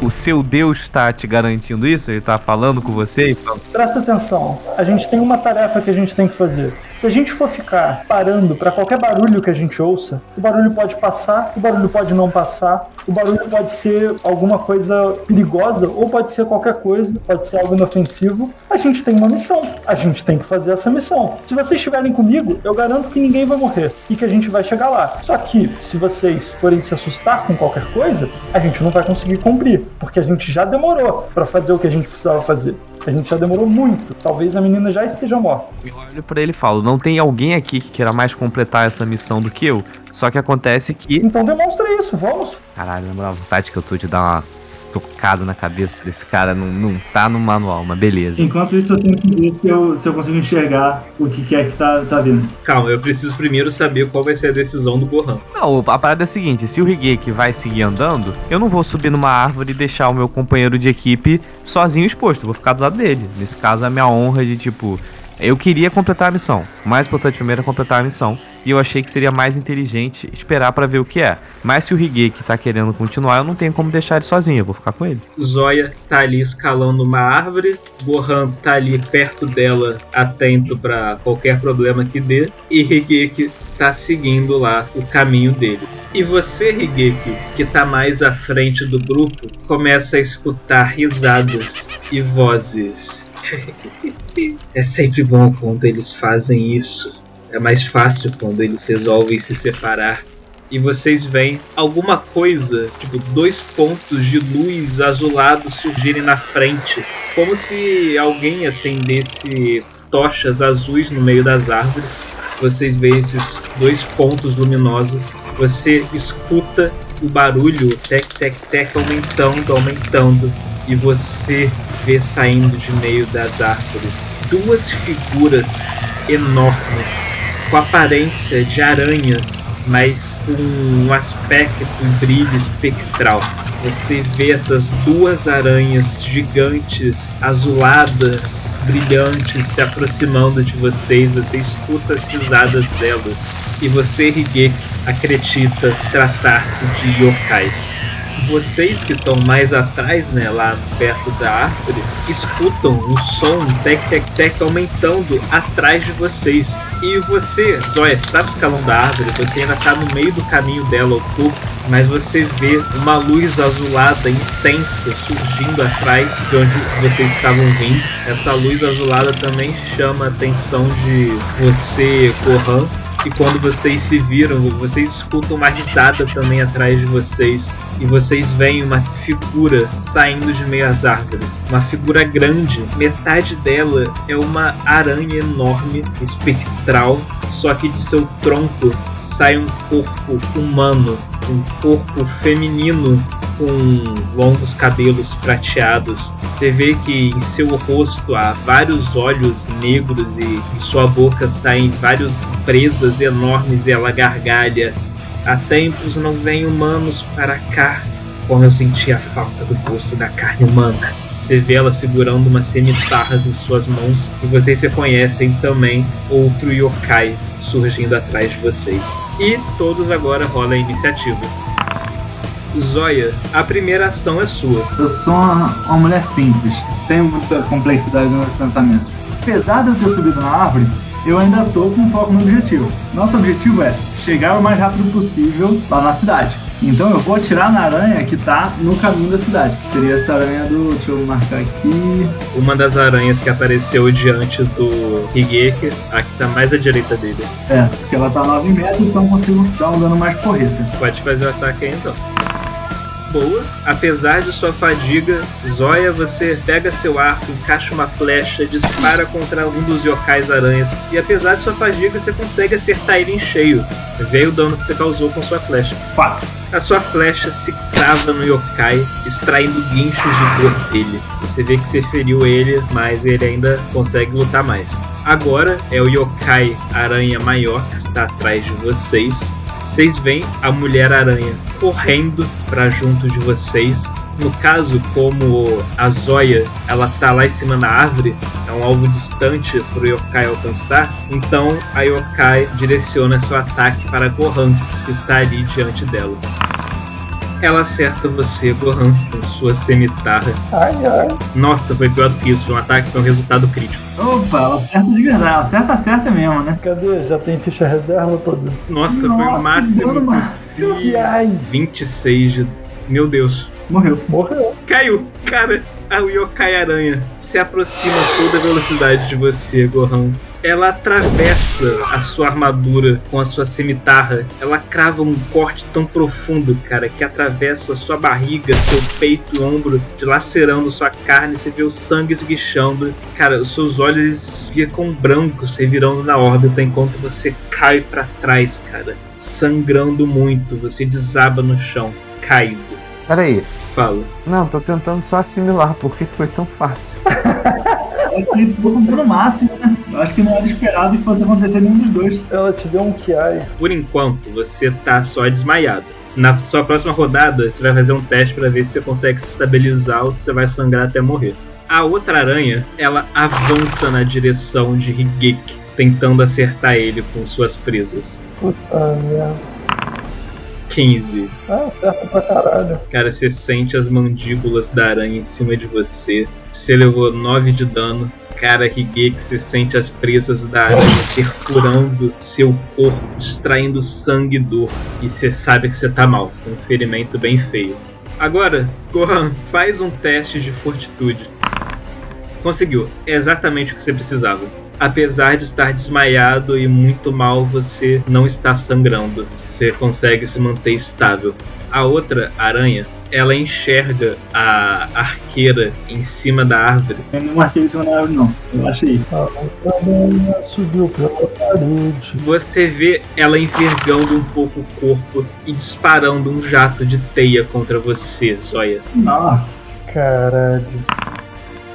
O, o seu Deus tá te garantindo isso? Ele tá falando com você? e falando, Presta atenção. A gente tem uma tarefa que a gente tem que fazer. Se a gente for ficar parando pra qualquer barulho que a gente ouça, o barulho pode passar, o barulho pode não passar, o barulho pode ser alguma coisa perigosa ou pode ser qualquer coisa, pode ser algo inofensivo. A gente tem uma missão. A gente tem que fazer essa missão. Se vocês estiverem comigo, eu garanto que ninguém vai morrer e que a gente vai chegar lá. Só que se vocês forem se assustar com qualquer coisa, a gente não vai conseguir cumprir, porque a gente já demorou pra fazer o que a gente precisava fazer. A gente já demorou muito. Talvez a menina já esteja morta. Eu olho pra ele e falo: não tem alguém aqui que queira mais completar essa missão do que eu. Só que acontece que. Então demonstra isso, vamos. Caralho, lembra a vontade que eu tô de dar uma estocada na cabeça desse cara. Não, não tá no manual, mas beleza. Enquanto isso, eu tenho que ver se eu, se eu consigo enxergar o que que é que tá, tá vindo. Calma, eu preciso primeiro saber qual vai ser a decisão do Gohan. Não, a parada é a seguinte: se o Higeki vai seguir andando, eu não vou subir numa árvore e deixar o meu companheiro de equipe sozinho exposto. Eu vou ficar do lado dele. Nesse caso, é a minha honra de tipo. Eu queria completar a missão. O mais importante primeiro é completar a missão. E eu achei que seria mais inteligente esperar pra ver o que é. Mas se o Higeki tá querendo continuar, eu não tenho como deixar ele sozinho. Eu vou ficar com ele. Zoya tá ali escalando uma árvore, Gohan tá ali perto dela, atento pra qualquer problema que dê, e Higeki tá seguindo lá o caminho dele. E você, Higeki, que tá mais à frente do grupo, começa a escutar risadas e vozes. é sempre bom quando eles fazem isso. É mais fácil quando eles resolvem se separar. E vocês veem alguma coisa, tipo dois pontos de luz azulados surgirem na frente, como se alguém acendesse tochas azuis no meio das árvores. Vocês veem esses dois pontos luminosos. Você escuta o barulho tec tec tec aumentando, aumentando e você vê saindo de meio das árvores duas figuras enormes com aparência de aranhas, mas com um aspecto e brilho espectral. Você vê essas duas aranhas gigantes, azuladas, brilhantes, se aproximando de vocês. Você escuta as risadas delas. E você, Higeki, acredita tratar-se de yokais vocês que estão mais atrás, né, lá perto da árvore, escutam o som tec tec tec aumentando atrás de vocês. E você, Zóia, estava escalando a árvore, você ainda está no meio do caminho dela, ao topo, mas você vê uma luz azulada intensa surgindo atrás de onde vocês estavam vindo. Essa luz azulada também chama a atenção de você, Gohan, e quando vocês se viram, vocês escutam uma risada também atrás de vocês. E vocês veem uma figura saindo de meio às árvores. Uma figura grande. Metade dela é uma aranha enorme, espectral. Só que de seu tronco sai um corpo humano. Um corpo feminino com longos cabelos prateados. Você vê que em seu rosto há vários olhos negros e em sua boca saem vários presas enormes e ela gargalha. Há tempos não vêm humanos para cá, como eu senti a falta do gosto da carne humana. Você vê ela segurando umas cimitarras em suas mãos e vocês reconhecem também outro yokai surgindo atrás de vocês. E todos agora rolam a iniciativa. Zóia, a primeira ação é sua. Eu sou uma, uma mulher simples, tenho muita complexidade nos meus pensamentos. Apesar de eu ter subido na árvore, eu ainda tô com foco no objetivo. Nosso objetivo é chegar o mais rápido possível lá na cidade. Então eu vou atirar na aranha que tá no caminho da cidade, que seria essa aranha do. Deixa eu marcar aqui. Uma das aranhas que apareceu diante do Higeki, a que tá mais à direita dele. É, porque ela tá a 9 metros, então eu consigo dar um dano mais porreta. Pode fazer o ataque aí então. Boa. Apesar de sua fadiga, Zóia, você pega seu arco, encaixa uma flecha, dispara contra um dos yokais aranhas. E apesar de sua fadiga, você consegue acertar ele em cheio. Veio o dano que você causou com sua flecha. 4. A sua flecha se crava no yokai, extraindo guinchos de dor dele. Você vê que você feriu ele, mas ele ainda consegue lutar mais. Agora é o yokai aranha maior que está atrás de vocês. Vocês veem a mulher aranha correndo para junto de vocês. No caso, como a Zóia ela tá lá em cima na árvore, é um alvo distante para o yokai alcançar, então a yokai direciona seu ataque para Gohan, que está ali diante dela. Ela acerta você, Gohan, com sua cimitarra. Ai, ai. Nossa, foi pior do que isso, foi um ataque com um resultado crítico. Opa, ela acerta de verdade, ela acerta, acerta mesmo, né? Cadê? Já tem ficha reserva todo. Nossa, foi Nossa, o máximo máximo. possível. Ai, 26 de. Meu Deus. Morreu. morreu. Caiu! Cara, a Yokai Aranha se aproxima a toda velocidade de você, Gohan. Ela atravessa a sua armadura com a sua cimitarra. Ela crava um corte tão profundo, cara, que atravessa sua barriga, seu peito e ombro, dilacerando sua carne. Você vê o sangue esguichando. Cara, os seus olhos ficam brancos, revirando na órbita enquanto você cai para trás, cara, sangrando muito. Você desaba no chão, caído. Peraí. Fala. Não, tô tentando só assimilar. Por que foi tão fácil? Com no máximo, né? Eu acho que não era esperado que fosse acontecer nenhum dos dois. Ela te deu um Kiai. Por enquanto, você tá só desmaiado. Na sua próxima rodada, você vai fazer um teste para ver se você consegue se estabilizar ou se você vai sangrar até morrer. A outra aranha, ela avança na direção de Higeki, tentando acertar ele com suas presas. Puta merda. 15. Ah, acerta pra caralho. Cara, você sente as mandíbulas da aranha em cima de você. Você levou 9 de dano. Cara, Higeki, você sente as presas da aranha perfurando seu corpo, distraindo sangue e dor. E você sabe que você tá mal, um ferimento bem feio. Agora, Gohan, faz um teste de fortitude. Conseguiu, é exatamente o que você precisava. Apesar de estar desmaiado e muito mal, você não está sangrando. Você consegue se manter estável. A outra aranha, ela enxerga a arqueira em cima da árvore. Eu não marquei em cima da árvore, não. Eu achei. A aranha subiu pela parede. Você vê ela envergando um pouco o corpo e disparando um jato de teia contra você, Zóia. Nossa. Caralho.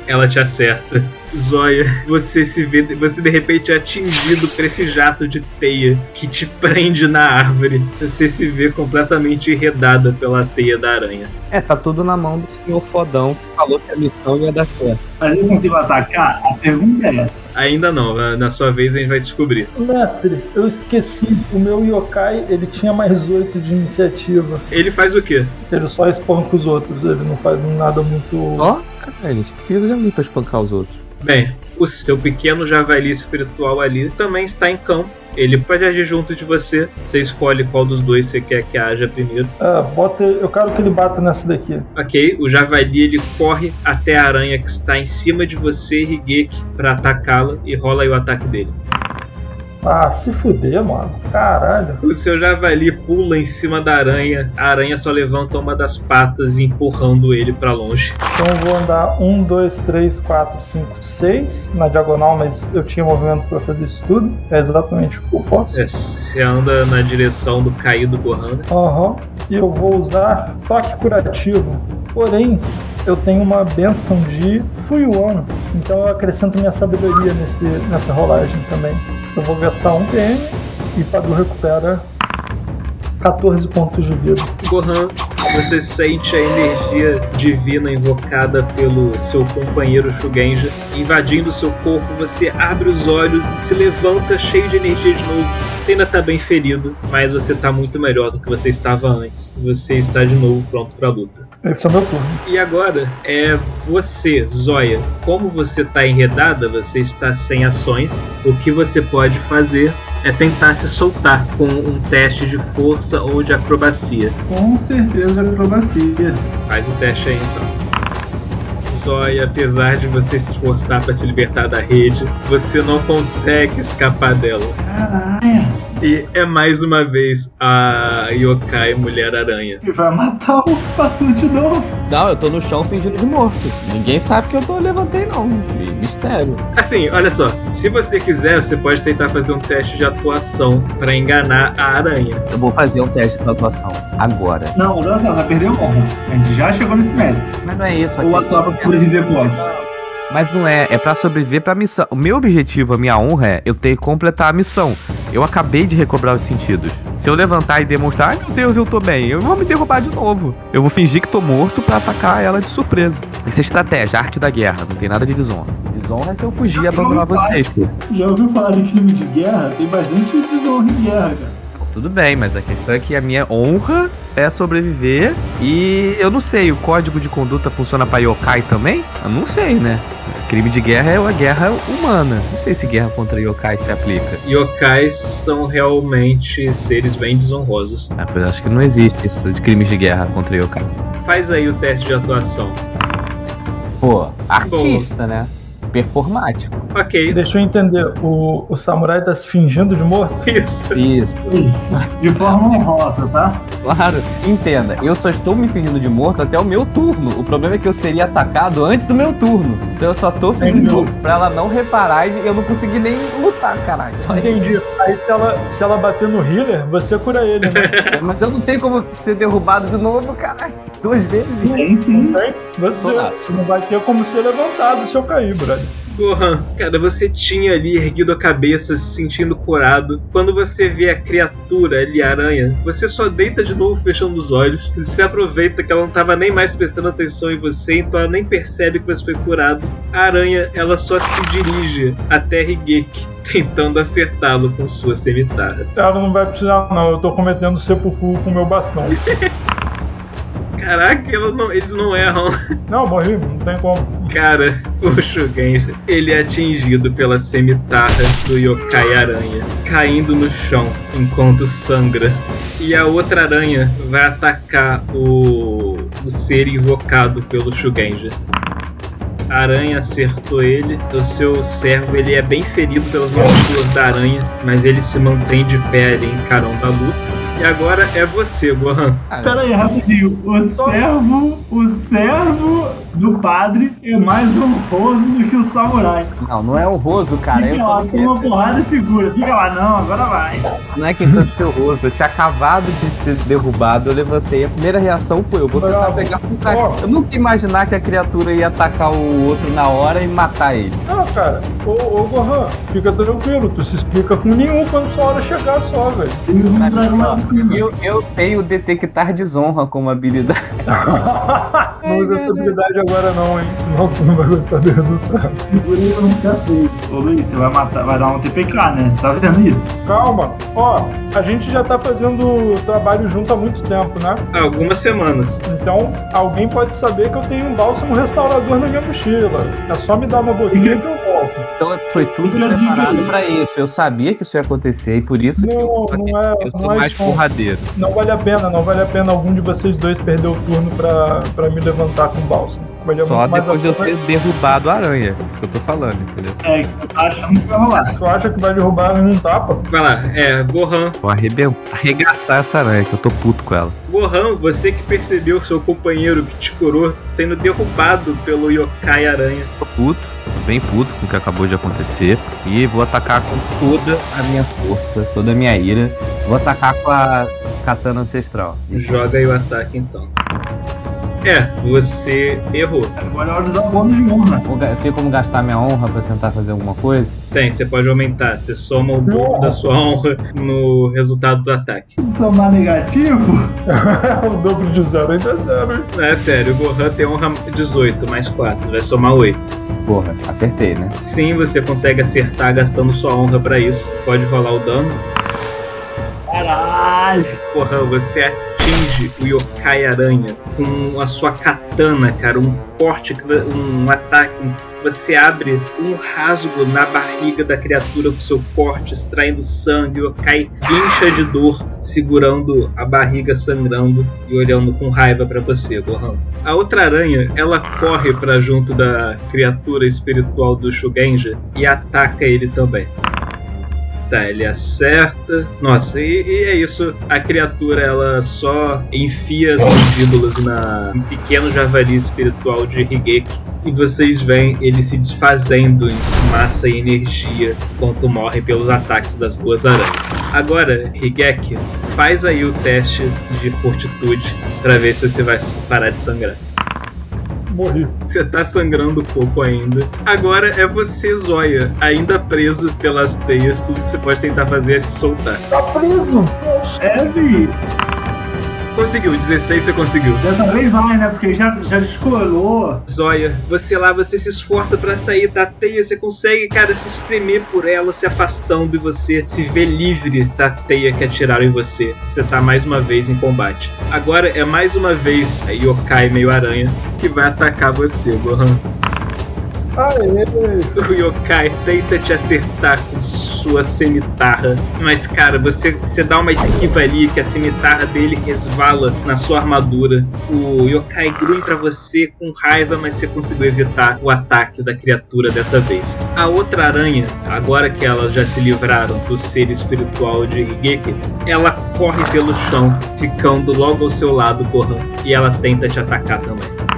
Ela te acerta. Zóia, você se vê, você de repente é atingido por esse jato de teia que te prende na árvore. Você se vê completamente enredada pela teia da aranha. É, tá tudo na mão do senhor fodão que falou que a missão ia dar certo. Mas eu consigo atacar? A pergunta é essa. Ainda não, na- sua vez a gente vai descobrir. Mestre, eu esqueci. O meu yokai, ele tinha mais 8 de iniciativa. Ele faz o quê? Ele só espanca os outros. Ele não faz nada muito. Ó, cara, a gente precisa de alguém pra espancar os outros. Bem, o seu pequeno javali espiritual ali também está em campo. Ele pode agir junto de você. Você escolhe qual dos dois você quer que haja primeiro. Ah, bota. Eu quero que ele bata nessa daqui. Ok, o javali ele corre até a aranha que está em cima de você, Higeki, para atacá-la e rola aí o ataque dele. Ah, se fuder, mano. Caralho. O seu javali pula em cima da aranha, a aranha só levanta uma das patas empurrando ele para longe. Então eu vou andar 1, 2, 3, 4, 5, 6 na diagonal, mas eu tinha movimento pra fazer isso tudo. É exatamente o que eu posso. É, Você anda na direção do caído Gohan. Aham. E eu vou usar toque curativo. Porém, eu tenho uma benção de Fuyuan. Então eu acrescento minha sabedoria nesse, nessa rolagem também. Eu vou gastar um PM e Padu recupera 14 pontos de vida. Gohan, você sente a energia divina invocada pelo seu companheiro Shugenja invadindo seu corpo. Você abre os olhos e se levanta cheio de energia de novo. Você ainda tá bem ferido, mas você tá muito melhor do que você estava antes. Você está de novo pronto pra luta. Esse é o meu turno. E agora é você, Zóia. Como você tá enredada, você está sem ações. O que você pode fazer é tentar se soltar com um teste de força ou de acrobacia. Com certeza acrobacia. Faz o teste aí então. Zóia, apesar de você se esforçar para se libertar da rede, você não consegue escapar dela. Caralho. E é mais uma vez a Yokai Mulher Aranha. E vai matar o Patu de novo. Não, eu tô no chão fingindo de morto. Ninguém sabe que eu tô levantei, não. Mi- Mistério. Assim, olha só, se você quiser, você pode tentar fazer um teste de atuação para enganar a aranha. Eu vou fazer um teste de atuação agora. Não, mas olha só, vai perder o honra. A gente já chegou nesse mérito. Mas não é isso. Ou atuar pra sobreviver pode. Mas não é, é pra sobreviver pra missão. O meu objetivo, a minha honra é eu ter que completar a missão. Eu acabei de recobrar os sentidos. Se eu levantar e demonstrar, ai meu Deus, eu tô bem, eu vou me derrubar de novo. Eu vou fingir que tô morto pra atacar ela de surpresa. Isso é estratégia, arte da guerra, não tem nada de desonra. Desonra é se eu fugir e abandonar vocês, pô. Já ouviu falar de crime de guerra? Tem bastante desonra em guerra, cara. Tudo bem, mas a questão é que a minha honra é sobreviver e eu não sei, o código de conduta funciona pra yokai também? Eu não sei, né? Crime de guerra é a guerra humana. Não sei se guerra contra yokai se aplica. Yokais são realmente seres bem desonrosos. Ah, pois acho que não existe isso de crimes de guerra contra yokai. Faz aí o teste de atuação. Pô, artista, né? Performático. Ok, Deixa eu entender, o, o samurai tá se fingindo de morto? isso. Isso, Isso. De forma honrosa, tá? claro. Entenda, eu só estou me fingindo de morto até o meu turno. O problema é que eu seria atacado antes do meu turno. Então eu só tô fingindo pra ela não reparar e eu não conseguir nem lutar, caralho. Só isso. Entendi. Aí se ela, se ela bater no healer, você cura ele, né? Mas eu não tenho como ser derrubado de novo, caralho. Duas vezes. Tem sim. Não tem? Você, não vai ter como ser levantado se eu cair, brother. Gohan, cara, você tinha ali erguido a cabeça, se sentindo curado. Quando você vê a criatura ali, a aranha, você só deita de novo fechando os olhos. Você aproveita que ela não tava nem mais prestando atenção em você, então ela nem percebe que você foi curado. A aranha, ela só se dirige até Higeki, tentando acertá-lo com sua cimitarra. Ela não vai precisar, não. Eu tô cometendo sepulcro com meu bastão. Caraca, não- eles não erram. Não, morri, não tem como. Cara, o Shugenja, ele é atingido pela cimitarra do Yokai Aranha, caindo no chão enquanto sangra. E a outra aranha vai atacar o, o ser invocado pelo Shugenja. A aranha acertou ele, o seu servo ele é bem ferido pelas mordidas da aranha, mas ele se mantém de pé ali encarando a luta. E agora é você, Gohan. Pera aí, rapidinho. O servo, o servo do padre é mais honroso do que o samurai. Não, não é honroso, cara. Eu Fica só lá, toma uma porrada e segura. Fica lá, não, agora vai. não é questão de ser honroso. Eu tinha acabado de ser derrubado, eu levantei. A primeira reação foi: eu vou tentar Bravo. pegar trás. Ó. Eu nunca ia imaginar que a criatura ia atacar o outro na hora e matar ele. Não, cara. Ô, ô Gohan, fica tranquilo. Tu se explica com nenhum quando sua hora chegar só, velho. Tem um dragão lá de cima. Eu, eu tenho detectar desonra como habilidade. Não usa essa habilidade agora não, hein? Senão tu não vai gostar do resultado. Segura aí pra não ficar feio. Ô Luiz, você vai matar, vai dar um TPK, né? Você tá vendo isso? Calma. Ó, a gente já tá fazendo trabalho junto há muito tempo, né? Há algumas semanas. Então, alguém pode saber que eu tenho um bálsamo restaurador na minha mochila. É só me dar uma boquinha que eu volto. Então foi tudo preparado pra isso. Eu sabia que isso ia acontecer e por isso que eu, Não, não é, eu sou não é mais isso. porradeiro. Não vale a pena, não vale a pena algum de vocês dois perder o turno pra, pra me levantar com o bálsamo. Valia Só muito mais depois de a eu ter derrubado a aranha. Isso que eu tô falando, entendeu? É, que você tá achando que vai rolar. Tu acha que vai derrubar em um tapa? Vai lá, é, Gohan. Vou arrebentar, arregaçar essa aranha, que eu tô puto com ela. Gohan, você que percebeu seu companheiro que te curou sendo derrubado pelo Yokai Aranha. Tô puto, tô bem puto com o que acabou de acontecer. E vou atacar com toda a minha força, toda a minha ira. Vou atacar com a katana ancestral. Joga aí o ataque então. É, você errou. Agora é hora de usar o bônus de honra. Eu tenho como gastar minha honra pra tentar fazer alguma coisa? Tem, você pode aumentar. Você soma o dobro da sua honra no resultado do ataque. Somar negativo? o dobro de zero ainda é zero, é sério, o Gohan tem honra 18 mais 4, vai somar 8. Porra, acertei, né? Sim, você consegue acertar gastando sua honra pra isso. Pode rolar o dano. Caralho. Porra, você atinge o Yokai Aranha com a sua katana, cara. Um corte, um ataque. Você abre um rasgo na barriga da criatura com seu corte, extraindo sangue. O Yokai guincha de dor, segurando a barriga sangrando e olhando com raiva pra você, Gohan. A outra aranha, ela corre pra junto da criatura espiritual do Shugenja e ataca ele também. Tá, ele acerta. Nossa, e, e é isso. A criatura ela só enfia as mandíbulas na um pequeno javali espiritual de Higeki. E vocês veem ele se desfazendo em massa e energia enquanto morre pelos ataques das duas aranhas. Agora, Higeki, faz aí o teste de fortitude pra ver se você vai parar de sangrar. Morri. Você tá sangrando pouco ainda. Agora é você, Zóia, ainda preso pelas teias. Tudo que você pode tentar fazer é se soltar. Tá preso! É, bicho. Conseguiu, 16 você conseguiu. Dessa vez vai, né? Porque já, já descolou. Zóia, você lá, você se esforça pra sair da teia, você consegue, cara, se espremer por ela, se afastando e você se vê livre da teia que atiraram em você. Você tá mais uma vez em combate. Agora é mais uma vez a Yokai meio aranha que vai atacar você, Gohan. Aê! O yokai tenta te acertar com sua cimitarra, mas cara, você, você dá uma esquiva ali que a cimitarra dele resvala na sua armadura. O yokai grunhe pra você com raiva, mas você conseguiu evitar o ataque da criatura dessa vez. A outra aranha, agora que elas já se livraram do ser espiritual de Higeki, ela corre pelo chão, ficando logo ao seu lado, Gohan, e ela tenta te atacar também.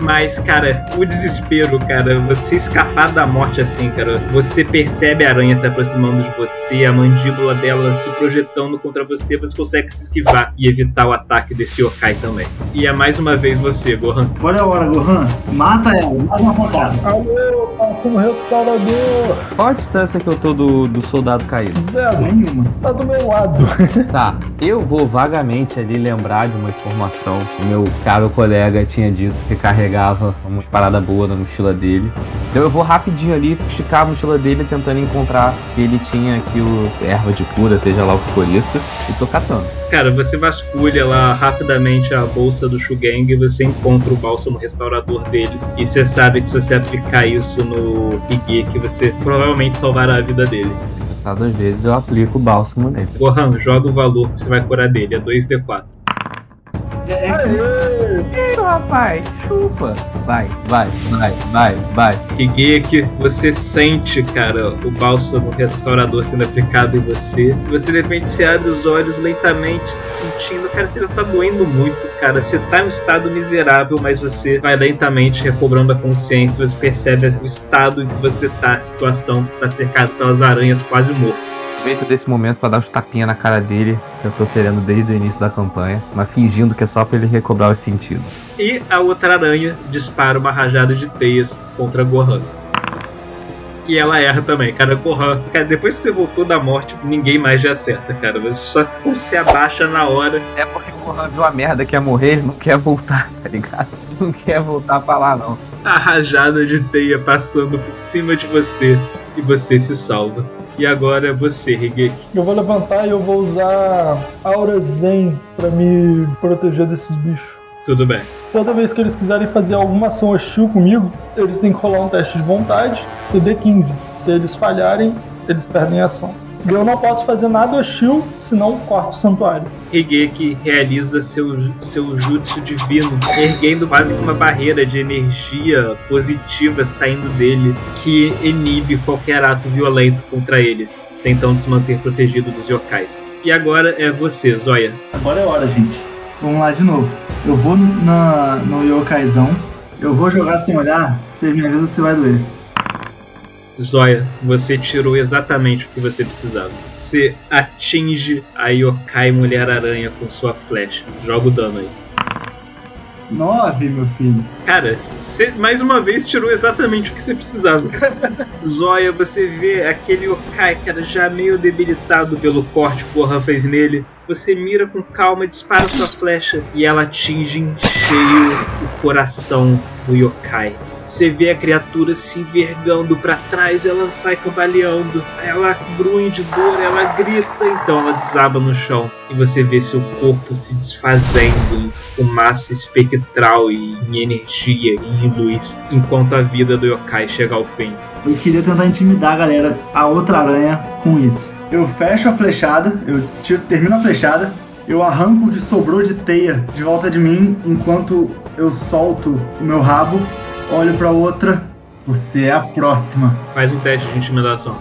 Mas, cara, o desespero, cara, você escapar da morte assim, cara, você percebe a aranha se aproximando de você, a mandíbula dela se projetando contra você, você consegue se esquivar e evitar o ataque desse yokai também. E é mais uma vez você, Gohan. Agora é a hora, Gohan. Mata ela, mais uma pancada. Alô, como restaurador! Qual a distância que eu tô do, do soldado caído? Zero, Nenhuma. tá do meu lado. Tá, eu vou vagamente ali lembrar de uma informação. O meu caro colega tinha dito que carregava uma parada boa na mochila dele. Então eu vou rapidinho ali esticar a mochila dele tentando encontrar se ele tinha aqui o erva de cura, seja lá o que for isso, e tô catando. Cara, você vasculha lá rapidamente a bolsa do Shugang e você encontra o bálsamo restaurador dele. E você sabe que se você aplicar isso no Higeki, você provavelmente salvará a vida dele. Se pensar duas vezes, eu aplico o bálsamo nele. Gohan, joga o valor que você vai curar dele, é 2d4. É, é, Aê! Rapaz, chupa. Vai, vai, vai, vai, vai. Higeki, você sente, cara, o bálsamo restaurador sendo aplicado em você. Você de repente se abre os olhos lentamente, sentindo, cara, você não tá doendo muito, cara. Você tá em um estado miserável, mas você vai lentamente recobrando a consciência. Você percebe o estado em que você tá, a situação que está cercado pelas aranhas, quase morto. Aproveito desse momento pra dar uns tapinha na cara dele, que eu tô querendo desde o início da campanha, mas fingindo que é só pra ele recobrar os sentidos. E a outra aranha dispara uma rajada de teias contra Gohan. E ela erra também, cara. Gohan, cara, depois que você voltou da morte, ninguém mais já acerta, cara. Você só se, se abaixa na hora. É porque o Gohan viu a merda que ia morrer, ele não quer voltar, tá ligado? Não quer voltar pra lá, não. A rajada de teia passando por cima de você e você se salva. E agora é você, Higeki. Eu vou levantar e eu vou usar Aura Zen pra me proteger desses bichos. Tudo bem. Toda vez que eles quiserem fazer alguma ação hostil comigo, eles têm que rolar um teste de vontade, CD15. Se eles falharem, eles perdem a ação. E eu não posso fazer nada hostil, senão corto o santuário. Higeki realiza seu, seu jutsu divino, erguendo quase que uma barreira de energia positiva saindo dele que inibe qualquer ato violento contra ele, tentando se manter protegido dos yokais. E agora é você, Zoya. Agora é hora, gente. Vamos lá de novo. Eu vou na, no Yokaizão. Eu vou jogar sem olhar. Você me avisa se vai doer. Zoya, você tirou exatamente o que você precisava. Você atinge a Yokai Mulher-Aranha com sua flecha. Joga o dano aí. Nove, meu filho. Cara, você mais uma vez tirou exatamente o que você precisava. Zoya, você vê aquele yokai, cara, já meio debilitado pelo corte que o Gohan fez nele. Você mira com calma, dispara sua flecha e ela atinge em cheio o coração do yokai. Você vê a criatura se envergando para trás, ela sai cambaleando, ela grunhe de dor, ela grita, então ela desaba no chão. E você vê seu corpo se desfazendo em fumaça espectral e em energia e em luz, enquanto a vida do yokai chega ao fim. Eu queria tentar intimidar a galera, a outra aranha, com isso. Eu fecho a flechada, eu tiro, termino a flechada, eu arranco o que sobrou de teia de volta de mim enquanto eu solto o meu rabo, olho pra outra. Você é a próxima. Faz um teste de intimidação.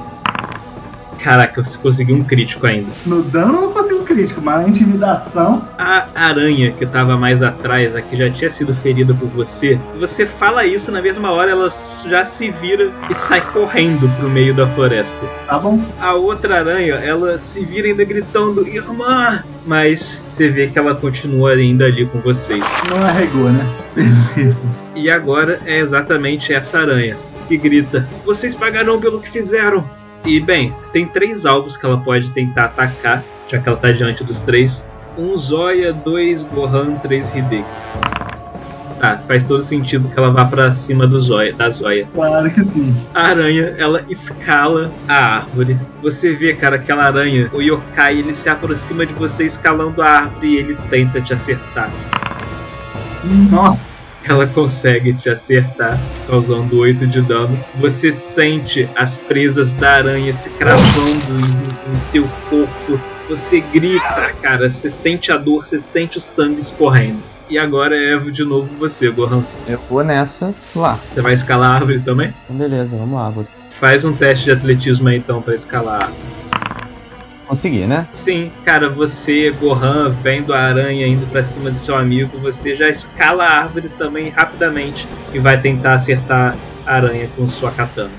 Caraca, você conseguiu um crítico ainda. No dano eu não consigo crítico, mas na intimidação. A aranha que tava mais atrás, a que já tinha sido ferida por você, você fala isso na mesma hora, ela já se vira e sai correndo pro meio da floresta. Tá bom? A outra aranha, ela se vira ainda gritando, Irmã! Mas você vê que ela continua ainda ali com vocês. Não arregou, né? Beleza. E agora é exatamente essa aranha que grita: Vocês pagarão pelo que fizeram! E bem, tem três alvos que ela pode tentar atacar, já que ela tá diante dos três: um Zoya, dois Gohan, três Hideki. Ah, faz todo sentido que ela vá pra cima do Zoya, da Zoya. Claro que sim. A aranha, ela escala a árvore. Você vê, cara, aquela aranha, o yokai, ele se aproxima de você escalando a árvore e ele tenta te acertar. Nossa. ela consegue te acertar, causando 8 de dano. Você sente as presas da aranha se cravando em, em seu corpo. Você grita, cara. Você sente a dor, você sente o sangue escorrendo. E agora é de novo você, Gohan. Eu vou nessa lá. Você vai escalar a árvore também? Então, beleza, vamos lá. Vou Faz um teste de atletismo aí então pra escalar a árvore. conseguir, né? Sim, cara, você, Gohan, vendo a aranha indo pra cima de seu amigo, você já escala a árvore também rapidamente e vai tentar acertar a aranha com sua katana.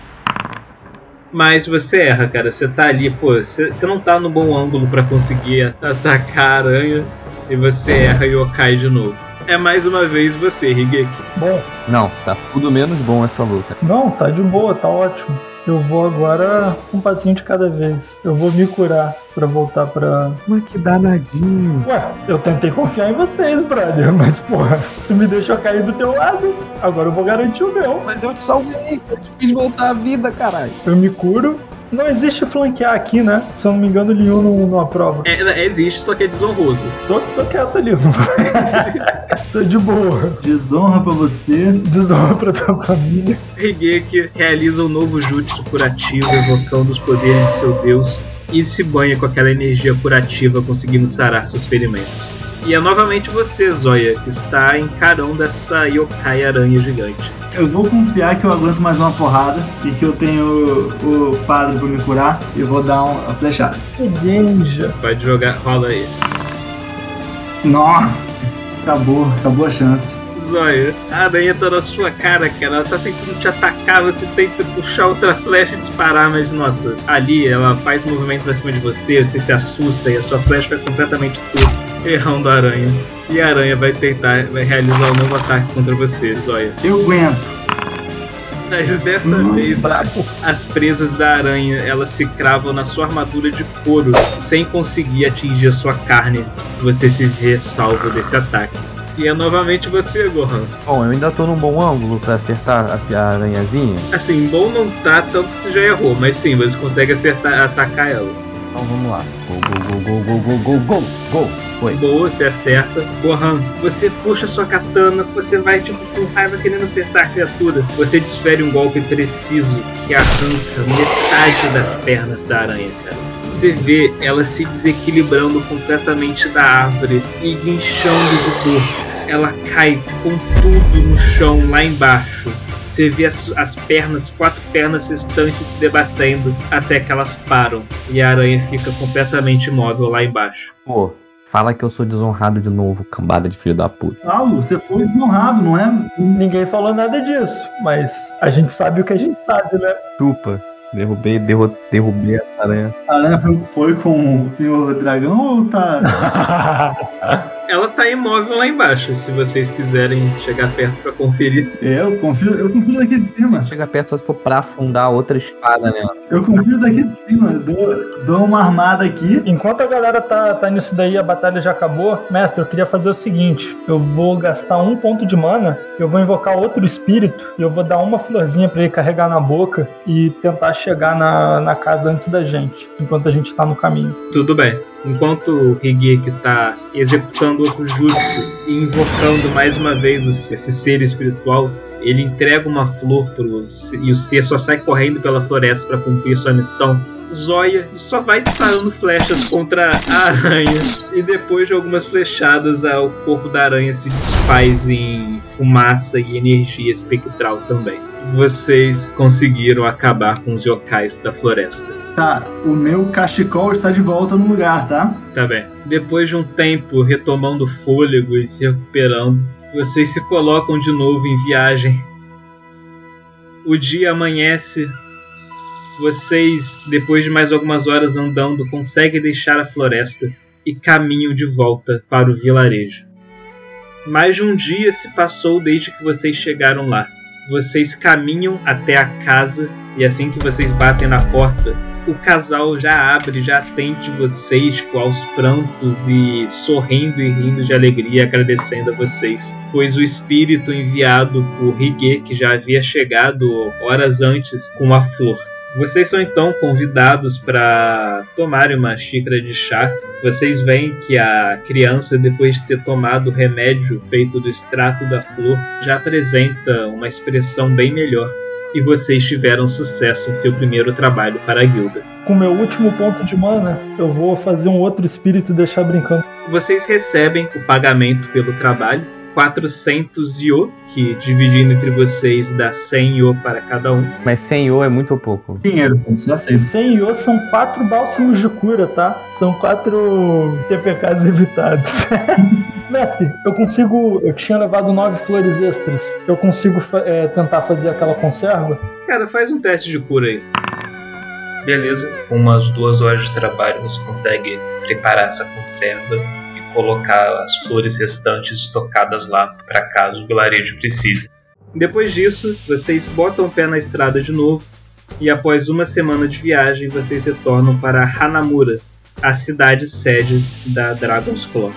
Mas você erra, cara. Você tá ali, pô, você, não tá no bom ângulo pra conseguir atacar a aranha e você erra e cai de novo. É mais uma vez você, Higeki. Bom, Não, tá tudo menos bom essa luta. não, tá de boa, tá ótimo. Eu vou agora um passinho de cada vez. Eu vou me curar pra voltar pra. Mas que danadinho. Ué, eu tentei confiar em vocês, brother, mas porra, tu me deixou cair do teu lado. Agora eu vou garantir o meu. Mas eu te salvei, eu te fiz voltar à vida, caralho. Eu me curo. Não existe flanquear aqui, né? Se eu não me engano, o Liu não, não aprova. É, existe, só que é desonroso. Tô, tô quieto ali. tô de boa. Desonra pra você. Desonra pra tua família. Higeki realiza um novo jutsu curativo, evocando os poderes de seu deus, e se banha com aquela energia curativa, conseguindo sarar seus ferimentos. E é novamente você, Zoya, que está encarando essa yokai aranha gigante. Eu vou confiar que eu aguento mais uma porrada e que eu tenho o, o padre pra me curar e vou dar uma flechada. Que ninja. Pode jogar, rola aí. Nossa! Acabou, acabou a chance. Zóia, a aranha tá na sua cara, cara. Ela tá tentando te atacar, você tenta puxar outra flecha e disparar, mas nossa, ali ela faz um movimento pra cima de você, você se assusta e a sua flecha vai completamente torta, errando a aranha. E a aranha vai tentar, vai realizar um novo ataque contra você, Zóia. Eu aguento. Mas dessa Hum, vez, as presas da aranha elas se cravam na sua armadura de couro, sem conseguir atingir a sua carne. Você se vê salvo desse ataque. E é novamente você, Gohan. Bom, eu ainda tô num bom ângulo pra acertar a, a aranhazinha. Assim, bom não tá, tanto que você já errou, mas sim, você consegue acertar, atacar ela. Então vamos lá. Gol, gol, gol, gol, gol, gol, gol, gol. Foi. Boa, você acerta. Gohan, você puxa sua katana, você vai tipo com raiva querendo acertar a criatura. Você desfere um golpe preciso que arranca metade das pernas da aranha, cara. Você vê ela se desequilibrando completamente da árvore e guinchando de dor. Ela cai com tudo no chão lá embaixo. Você vê as, as pernas, quatro pernas restantes se debatendo até que elas param e a aranha fica completamente imóvel lá embaixo. Pô, fala que eu sou desonrado de novo, cambada de filho da puta. Paulo, você foi desonrado, não é? Ninguém falou nada disso, mas a gente sabe o que a gente sabe, né? Chupa. Derrubei, derro, derrubei essa aranha. A aranha foi, foi com o senhor dragão ou tá. Ela tá imóvel lá embaixo, se vocês quiserem chegar perto pra conferir. É, eu confio, eu confio daqui de cima. Chega perto só se for pra afundar outra espada nela. Eu confio daqui de cima. Dou, dou uma armada aqui. Enquanto a galera tá, tá nisso daí, a batalha já acabou. Mestre, eu queria fazer o seguinte: eu vou gastar um ponto de mana, eu vou invocar outro espírito e eu vou dar uma florzinha pra ele carregar na boca e tentar chegar na, na casa antes da gente, enquanto a gente tá no caminho. Tudo bem. Enquanto o Higeki tá executando outro jutsu e invocando mais uma vez o- esse ser espiritual, ele entrega uma flor pro e o ser só sai correndo pela floresta para cumprir sua missão. Zoya só vai disparando flechas contra a aranha e depois de algumas flechadas a- o corpo da aranha se desfaz em fumaça e energia espectral também. Vocês conseguiram acabar com os yokais da floresta. Tá, o meu cachecol está de volta no lugar, tá? Tá bem. Depois de um tempo retomando fôlego e se recuperando, vocês se colocam de novo em viagem. O dia amanhece. Vocês, depois de mais algumas horas andando, conseguem deixar a floresta e caminham de volta para o vilarejo. Mais de um dia se passou desde que vocês chegaram lá. Vocês caminham até a casa e assim que vocês batem na porta, o casal já abre, já atende vocês tipo, aos prantos e sorrindo e rindo de alegria, agradecendo a vocês. Pois o espírito enviado por Hige, que já havia chegado horas antes com a flor. Vocês são então convidados para tomarem uma xícara de chá. Vocês veem que a criança, depois de ter tomado o remédio feito do extrato da flor, já apresenta uma expressão bem melhor. E vocês tiveram sucesso em seu primeiro trabalho para a guilda. Com meu último ponto de mana, eu vou fazer um outro espírito e deixar brincando. Vocês recebem o pagamento pelo trabalho 400 io, que dividindo entre vocês dá 100 io para cada um. Mas 100 io é muito pouco. Dinheiro, isso eu aceito. 100 io são quatro bálsamos de cura, tá? São quatro TPKs evitados. Mestre, eu consigo. Eu tinha levado nove flores extras. Eu consigo é, tentar fazer aquela conserva? Cara, faz um teste de cura aí. Beleza, com umas duas horas de trabalho você consegue preparar essa conserva colocar as flores restantes estocadas lá para caso o vilarejo precise. Depois disso, vocês botam o pé na estrada de novo e após uma semana de viagem vocês retornam para Hanamura, a cidade sede da Dragon's Claw.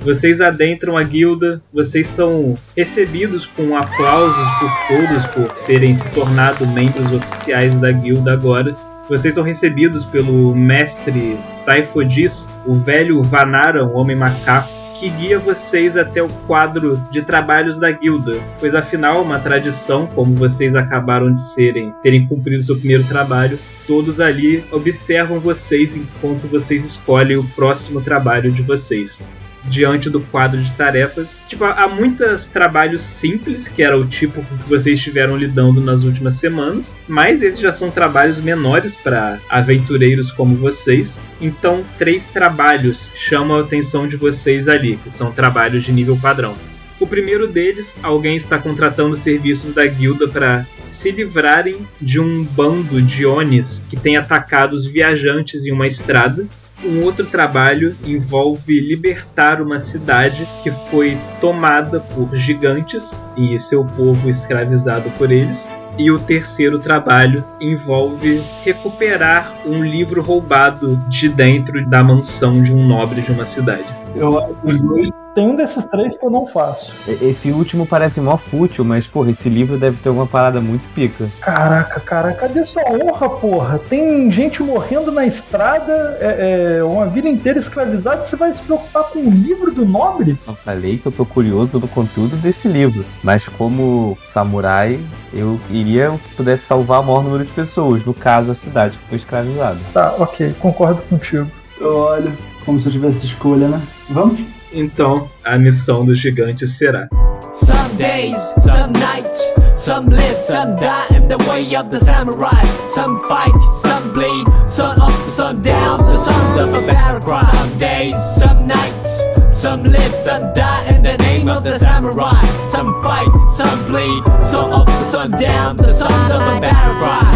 Vocês adentram a guilda, vocês são recebidos com aplausos por todos por terem se tornado membros oficiais da guilda agora. Vocês são recebidos pelo mestre Saifodis, o velho Vanara, um homem macaco, que guia vocês até o quadro de trabalhos da guilda, pois afinal, uma tradição, como vocês acabaram de serem, terem cumprido seu primeiro trabalho, todos ali observam vocês enquanto vocês escolhem o próximo trabalho de vocês diante do quadro de tarefas. Tipo, há muitos trabalhos simples, que era o tipo que vocês estiveram lidando nas últimas semanas, mas esses já são trabalhos menores para aventureiros como vocês. Então, três trabalhos chamam a atenção de vocês ali, que são trabalhos de nível padrão. O primeiro deles, alguém está contratando serviços da guilda para se livrarem de um bando de Onis que tem atacado os viajantes em uma estrada um outro trabalho envolve libertar uma cidade que foi tomada por gigantes e seu povo escravizado por eles. E o terceiro trabalho envolve recuperar um livro roubado de dentro da mansão de um nobre de uma cidade. Eu, os dois tem um desses três que eu não faço. Esse último parece mó fútil, mas, porra, esse livro deve ter uma parada muito pica. Caraca, cara, cadê sua honra, porra? Tem gente morrendo na estrada, é, é, uma vida inteira escravizada, e você vai se preocupar com o livro do nobre? Só falei que eu tô curioso do conteúdo desse livro. Mas como samurai, eu iria que pudesse salvar o maior número de pessoas, no caso a cidade que foi escravizada. Tá, ok, concordo contigo. Olha, como se eu tivesse escolha, né? Vamos? Então, a missão do gigante será: Some days, some nights, some live, some die in the way of the samurai. Some fight, some bleed, sun up, sun down, the sons of a paragraph. Some days, some nights, some live, some die in the name of the samurai. Some fight, some bleed, sun up, sun down, the sons of a paragraph.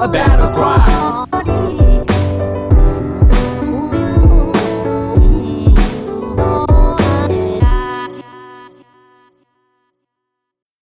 A battle cry.